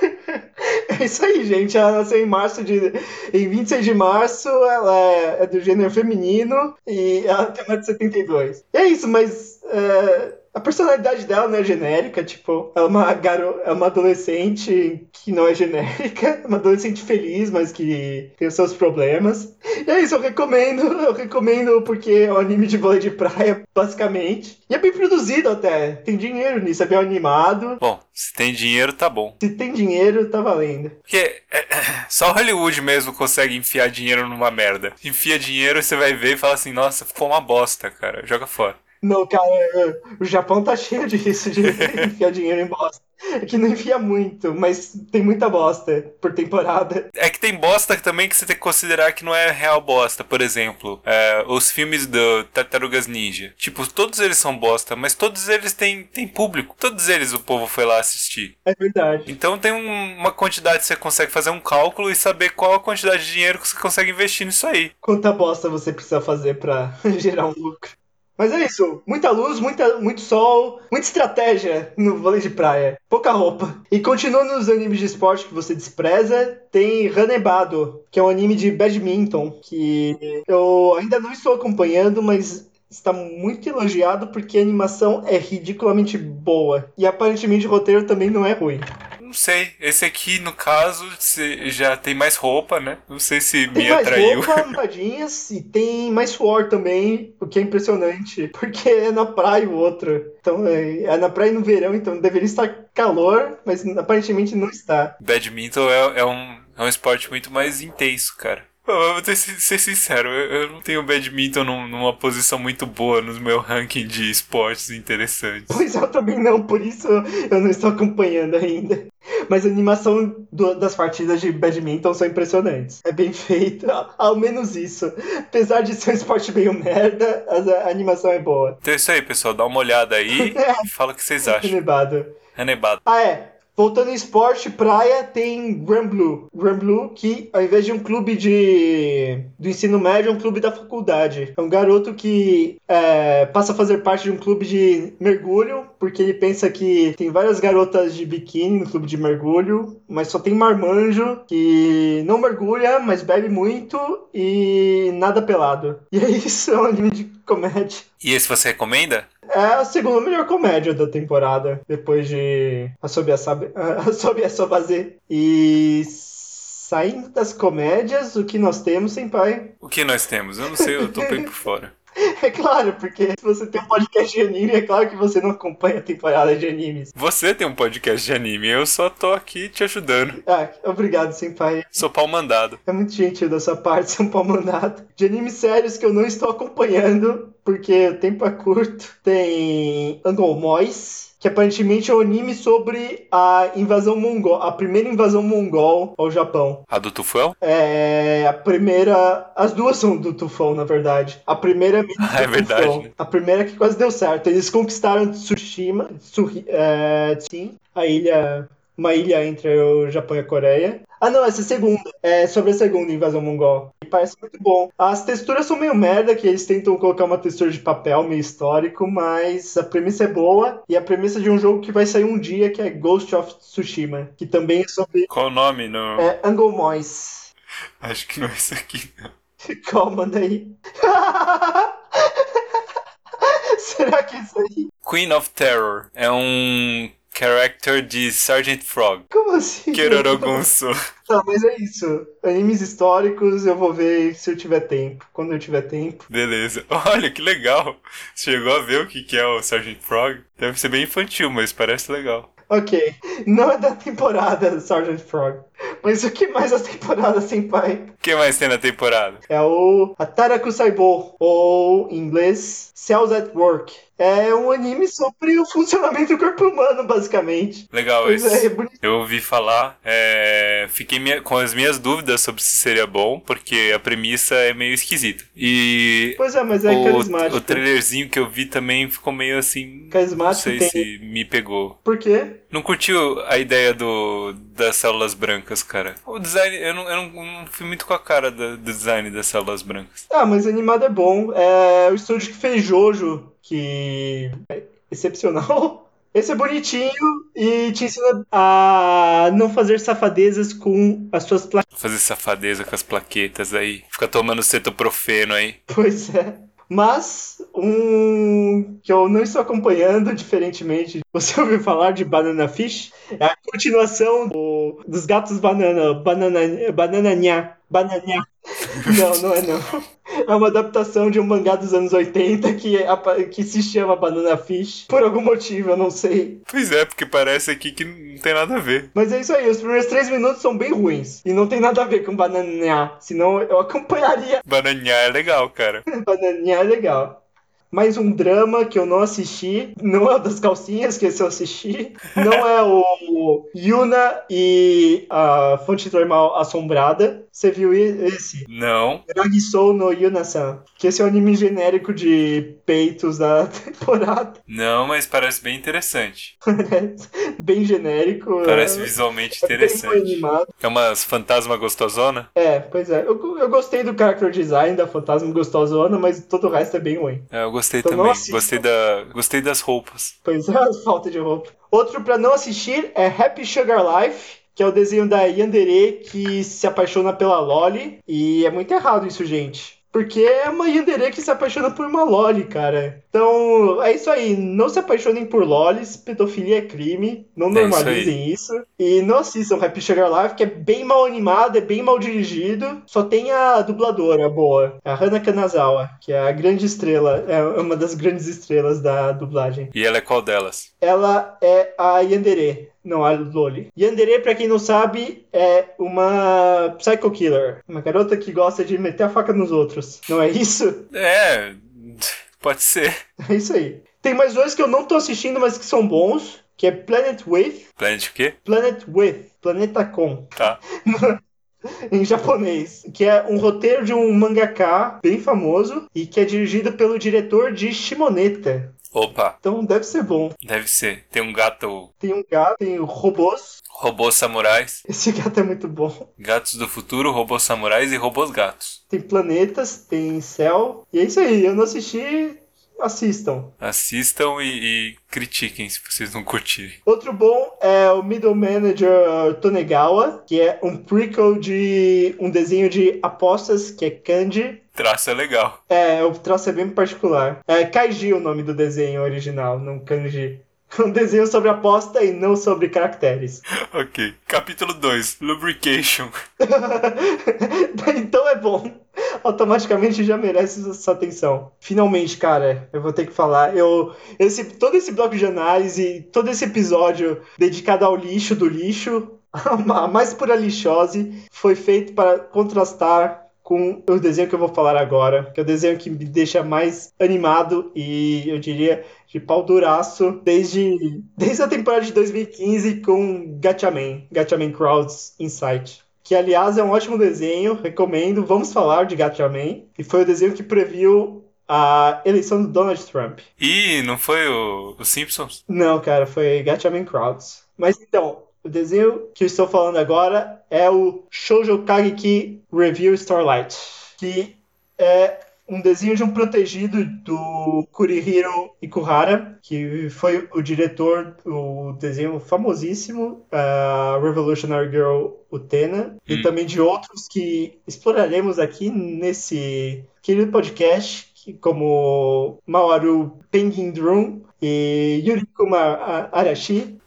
É isso aí, gente. Ela nasceu em março de. Em 26 de março, ela é, é do gênero feminino e ela tem 1,72m. E é isso, mas. é, a personalidade dela não é genérica, tipo, é uma garo... é uma adolescente que não é genérica, é uma adolescente feliz, mas que tem os seus problemas. E é isso, eu recomendo, eu recomendo porque é um anime de vôlei de praia, basicamente. E é bem produzido até, tem dinheiro nisso, é bem animado. bom, se tem dinheiro, tá bom. Se tem dinheiro, tá valendo. Porque é, é, só Hollywood mesmo consegue enfiar dinheiro numa merda. Enfia dinheiro e você vai ver e fala assim, nossa, ficou uma bosta, cara. Joga fora. Não, cara, o Japão tá cheio disso, de enfiar dinheiro em bosta. É que não enfia muito, mas tem muita bosta por temporada. É que tem bosta também que você tem que considerar que não é real bosta. Por exemplo, é, os filmes do Tartarugas Ninja. Tipo, todos eles são bosta, mas todos eles têm, têm público. Todos eles o povo foi lá assistir. É verdade. Então tem um- uma quantidade, você consegue fazer um cálculo e saber qual a quantidade de dinheiro que você consegue investir nisso aí. Quanta bosta você precisa fazer pra gerar um lucro. Mas é isso, muita luz, muita, muito sol, muita estratégia no vôlei de praia, pouca roupa. E continuando nos animes de esporte que você despreza, tem Hanebado, que é um anime de badminton, que eu ainda não estou acompanhando, mas está muito elogiado porque a animação é ridiculamente boa. E aparentemente o roteiro também não é ruim. Não sei, esse aqui no caso já tem mais roupa, né? Não sei se Tem me mais atraiu. roupa, armadinhas e tem mais suor também, o que é impressionante, porque é na praia o outro. Então é, é na praia no verão, então deveria estar calor, mas aparentemente não está. Badminton é, é um, é um esporte muito mais intenso, cara. Vou ter, que ser sincero, eu, não tenho badminton num- numa posição muito boa no meu ranking de esportes interessantes. Pois eu também não, por isso eu não estou acompanhando ainda. Mas a animação do- das partidas de badminton são impressionantes. É bem feito, ao menos isso. Apesar de ser um esporte meio merda, a, a animação é boa. Então é isso aí, pessoal. Dá uma olhada aí e fala o que vocês acham. Nevado. Renebado. Ah, é. Voltando em esporte, praia, tem Grand Blue. Grand Blue, que ao invés de um clube de do ensino médio, é um clube da faculdade. É um garoto que é, passa a fazer parte de um clube de mergulho, porque ele pensa que tem várias garotas de biquíni no clube de mergulho, mas só tem marmanjo que não mergulha, mas bebe muito e nada pelado. E é isso, é um anime de comédia. E esse você recomenda? É a segunda melhor comédia da temporada, depois de Asobi Asabe, Asobi Asobase. E Saindo das comédias, o que nós temos, Senpai? O que nós temos? Eu não sei, eu tô bem por fora. É claro, porque se você tem um podcast de anime, é claro que você não acompanha a temporada de animes. Você tem um podcast de anime, eu só tô aqui te ajudando. Ah, obrigado, Senpai. Sou pau mandado. É muito gentil da sua parte ser um pau mandado. De animes sérios que eu não estou acompanhando, porque o tempo é curto, tem Angle Mois, que aparentemente é um anime sobre a invasão mongol, a primeira invasão mongol ao Japão. A do Tufão? É, a primeira, as duas são do Tufão, na verdade. A primeira é, Ah, é verdade, Tufão. né? A primeira que quase deu certo. Eles conquistaram Tsushima, Tsuhi, é, sim, a ilha, uma ilha entre o Japão e a Coreia. Ah, não, essa é a segunda. É sobre a segunda invasão mongol. E parece muito bom. As texturas são meio merda, que eles tentam colocar uma textura de papel meio histórico, mas a premissa é boa. E a premissa de um jogo que vai sair um dia, que é Ghost of Tsushima, que também é sobre Qual o nome? No... é, Angle Mois. Acho que não é isso aqui. não. Qual, manda aí? Será que é isso aí? Queen of Terror é um character de Sergeant Frog. Como assim? Kerorogunso. Tá, mas é isso. Animes históricos eu vou ver se eu tiver tempo. Quando eu tiver tempo. Beleza. Olha que legal. Chegou a ver o que é o Sergeant Frog? Deve ser bem infantil, mas parece legal. Ok. Não é da temporada Sergeant Frog. Mas o que mais a temporada sem pai? O que mais tem na temporada? É o Ataraku Saibou, ou em inglês Cells at Work. É um anime sobre o funcionamento do corpo humano, basicamente. Legal Pois esse. é, é. Eu ouvi falar, é, fiquei minha- com as minhas dúvidas sobre se seria bom, porque a premissa é meio esquisita. E Pois é, mas é o, carismático. o trailerzinho que eu vi também ficou meio assim. Não Carismático sei tem. se me pegou. Por quê? Não curtiu a ideia do, das células brancas, cara. O design, eu não, eu não, eu não fui muito com a cara do, do design das células brancas. Ah, mas animado é bom. É o estúdio que fez Jojo, que é excepcional. Esse é bonitinho e te ensina a não fazer safadezas com as suas placas. Fazer safadeza com as plaquetas aí. Fica tomando cetoprofeno aí. Pois é. Mas um que eu não estou acompanhando, diferentemente, você ouviu falar de Banana Fish? É a continuação do- dos gatos banana, banana, banana nha, bananha. Não, não é não. É uma adaptação de um mangá dos anos 80 que, é que se chama Banana Fish. Por algum motivo, eu não sei. Pois é, porque parece aqui que não tem nada a ver. Mas é isso aí, os primeiros três minutos são bem ruins. E não tem nada a ver com banana. Senão eu acompanharia. Bananhar é legal, cara. Bananinha é legal. Mais um drama que eu não assisti. Não é o das calcinhas, que eu assisti. Não é o Yuna e a Fonte Termal Assombrada. Você viu esse? Não. Dragisou no Yuna-san. Que esse é o anime genérico de peitos da temporada. Não, mas parece bem interessante. bem genérico. Parece é, visualmente é interessante. É umas fantasma gostosona? É, pois é. Eu, eu gostei do character design da Fantasma Gostosona, mas todo o resto é bem ruim. É, eu gostei Então também. Gostei, da, gostei das roupas. Pois é, falta de roupa. Outro pra não assistir é Happy Sugar Life, que é o desenho da Yandere que se apaixona pela Loli. E é muito errado isso, gente. Porque é uma Yandere que se apaixona por uma Loli, cara. Então, é isso aí. Não se apaixonem por Lolis. Pedofilia é crime. Não É isso normalizem isso, E não assistam Happy Sugar Life, que é bem mal animado, é bem mal dirigido. Só tem a dubladora boa, a Hana Kanazawa, que é a grande estrela, é uma das grandes estrelas da dublagem. E ela é qual delas? Ela é a Yandere, não a Loli. Yandere, pra quem não sabe, é uma psycho killer. Uma garota que gosta de meter a faca nos outros. Não é isso? É, pode ser. É isso aí. Tem mais dois que eu não tô assistindo, mas que são bons. Que é Planet With. Planet o quê? Planet With. Planeta Com. Tá. em japonês, que é um roteiro de um mangaka bem famoso e que é dirigido pelo diretor de Shimoneta. Opa, Então deve ser bom. deve ser. Tem um gato Tem um gato, tem robôs. robôs samurais, Esse gato é muito bom. gatos do futuro, robôs samurais e robôs gatos. Tem planetas, tem céu. E é isso aí. Eu não assisti, assistam. Assistam e, e critiquem se vocês não curtirem. Outro bom é o Middle Manager Tonegawa, que é um prequel de um desenho de apostas, que é kanji. Traço é legal. É, o traço é bem particular. É Kaiji o nome do desenho original, não kanji. Um desenho sobre aposta e não sobre caracteres. Ok. Capítulo 2, Lubrication. então é bom. Automaticamente já merece essa atenção. Finalmente, cara, eu vou ter que falar. Eu, esse, todo esse bloco de análise, todo esse episódio dedicado ao lixo do lixo, a mais pura lixose, foi feito para contrastar com o desenho que eu vou falar agora, que é o desenho que me deixa mais animado e eu diria de pau duraço desde, desde a temporada de 2015 com Gatchaman, Gatchaman Crowds Insight. Que, aliás, é um ótimo desenho, recomendo. Vamos falar de Gatchaman. E foi o desenho que previu a eleição do Donald Trump. E não foi o, o Simpsons? Não, cara, foi Gatchaman Crowds. Mas então, o desenho que eu estou falando agora é o Shoujo Kageki Review Starlight, que é um desenho de um protegido do Kurihiro Ikuhara, que foi o diretor do desenho famosíssimo uh, Revolutionary Girl Utena, hum. e também de outros que exploraremos aqui nesse querido podcast, como Mawaru Penguin Drum e Yurikuma Arashi,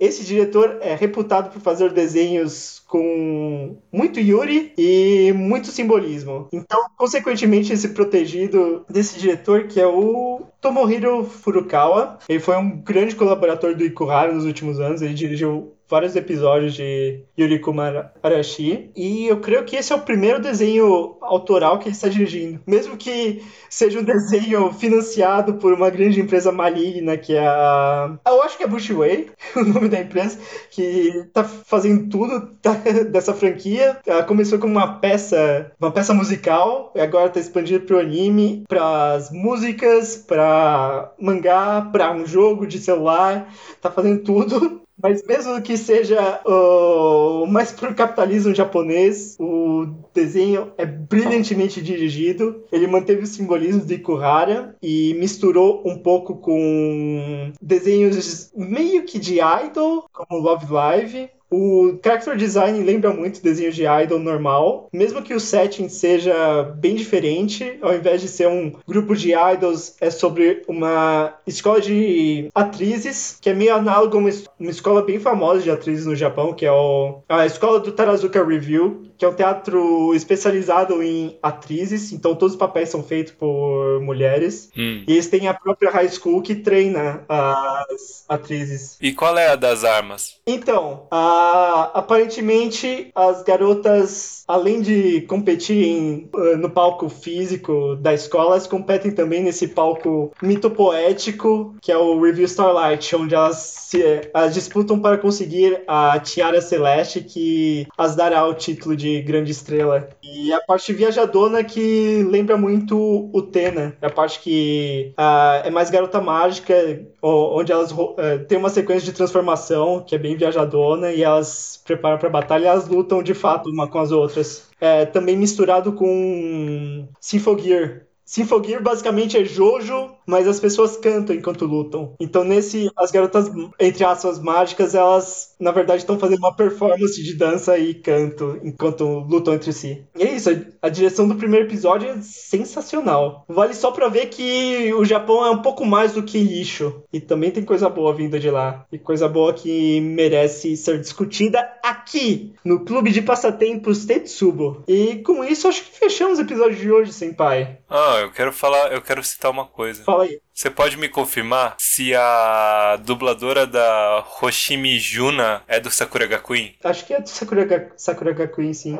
esse diretor é reputado por fazer desenhos com muito Yuri e muito simbolismo. Então, consequentemente, esse protegido desse diretor, que é o Tomohiro Furukawa, ele foi um grande colaborador do Ikuhara nos últimos anos, ele dirigiu vários episódios de Yurikuma Arashi. E eu creio que esse é o primeiro desenho autoral que ele está dirigindo. Mesmo que seja um desenho financiado por uma grande empresa maligna, que é a. Eu acho que é Bushway, o nome da empresa, que tá fazendo tudo dessa franquia. Ela começou como uma peça, uma peça musical, e agora tá expandindo pro anime, pras músicas, pra mangá, pra um jogo de celular. Tá fazendo tudo. Mas mesmo que seja uh, mais pro capitalismo japonês, o desenho é brilhantemente dirigido. Ele manteve os simbolismos de Kuhara e misturou um pouco com desenhos meio que de idol, como Love Live, o character design lembra muito desenho de idol normal, mesmo que o setting seja bem diferente, ao invés de ser um grupo de idols, é sobre uma escola de atrizes, que é meio análogo a uma, uma escola bem famosa de atrizes no Japão, que é o, a escola do Tarazuka Review, que é um teatro especializado em atrizes, então todos os papéis são feitos por mulheres. Hum. E eles têm a própria high school que treina as atrizes. E qual é a das armas? Então, a, aparentemente as garotas, além de competir uh, no palco físico da escola, elas competem também nesse palco mitopoético, que é o Review Starlight, onde elas, se, elas disputam para conseguir a tiara celeste que as dará o título de grande estrela. E a parte viajadona que lembra muito o Tena, a parte que uh, é mais garota mágica, onde elas uh, tem uma sequência de transformação que é bem viajadona e elas preparam para batalha elas lutam de fato uma com as outras. É, também misturado com Symphogear basicamente é Jojo, mas as pessoas cantam enquanto lutam. Então, nesse, as garotas, entre aspas, mágicas, elas, na verdade, estão fazendo uma performance de dança e canto enquanto lutam entre si. E é isso, a, a direção do primeiro episódio é sensacional. Vale só pra ver que o Japão é um pouco mais do que lixo. E também tem coisa boa vinda de lá. E coisa boa que merece ser discutida aqui, no Clube de Passatempos Tetsubo. E com isso, acho que fechamos o episódio de hoje, Senpai. Ah, eu quero falar, eu quero citar uma coisa. Fala aí. Você pode me confirmar se a dubladora da Hoshimi Juna é do Sakura Gakuin? Acho que é do Sakura, Sakura Gakuin, sim.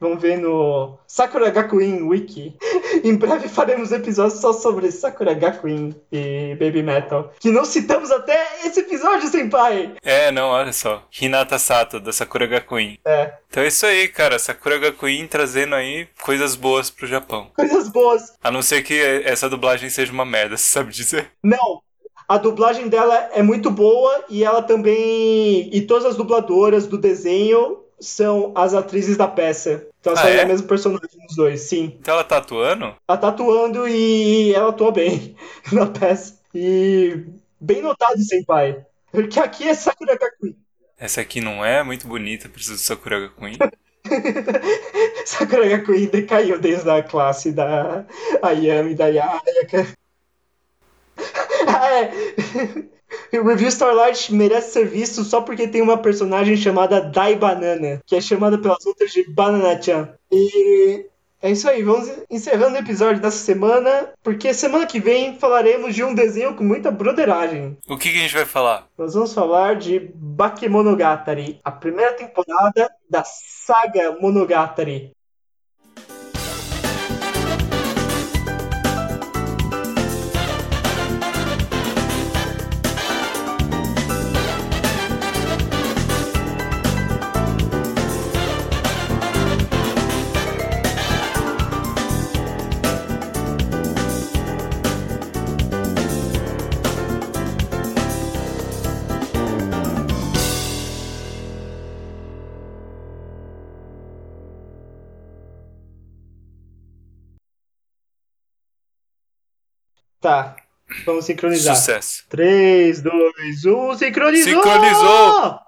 Vamos ver no Sakura Gakuin Wiki. em breve faremos episódios só sobre Sakura Gakuin e Baby Metal. Que não citamos até esse episódio, senpai! É, não, olha só. Hinata Sato, da Sakura Gakuin. É. Então é isso aí, cara. Sakura Gakuin trazendo aí coisas boas pro Japão. Coisas boas. A não ser que essa dublagem seja uma merda, você sabe dizer? Não. A dublagem dela é muito boa e ela também. E todas as dubladoras do desenho são as atrizes da peça. Então ela ah, é? o mesmo personagem dos dois, sim. Então ela tá atuando? Ela tá atuando e ela atua bem na peça. E bem notado, Senpai. Porque aqui é Sakura Gakuin. Essa aqui não é muito bonita, precisa de Sakura Gakuin. Sakura Gakuin decaiu desde a classe da Ayami da Yayaka. é. o Review Starlight merece ser visto só porque tem uma personagem chamada Dai Banana, que é chamada pelas outras de Banana-chan. E é isso aí, vamos encerrando o episódio dessa semana, porque semana que vem falaremos de um desenho com muita broderagem. O que, que a gente vai falar? Nós vamos falar de Bakemonogatari, a primeira temporada da saga Monogatari. Tá, vamos sincronizar. Sucesso. 3, 2, 1, sincronizou! Sincronizou!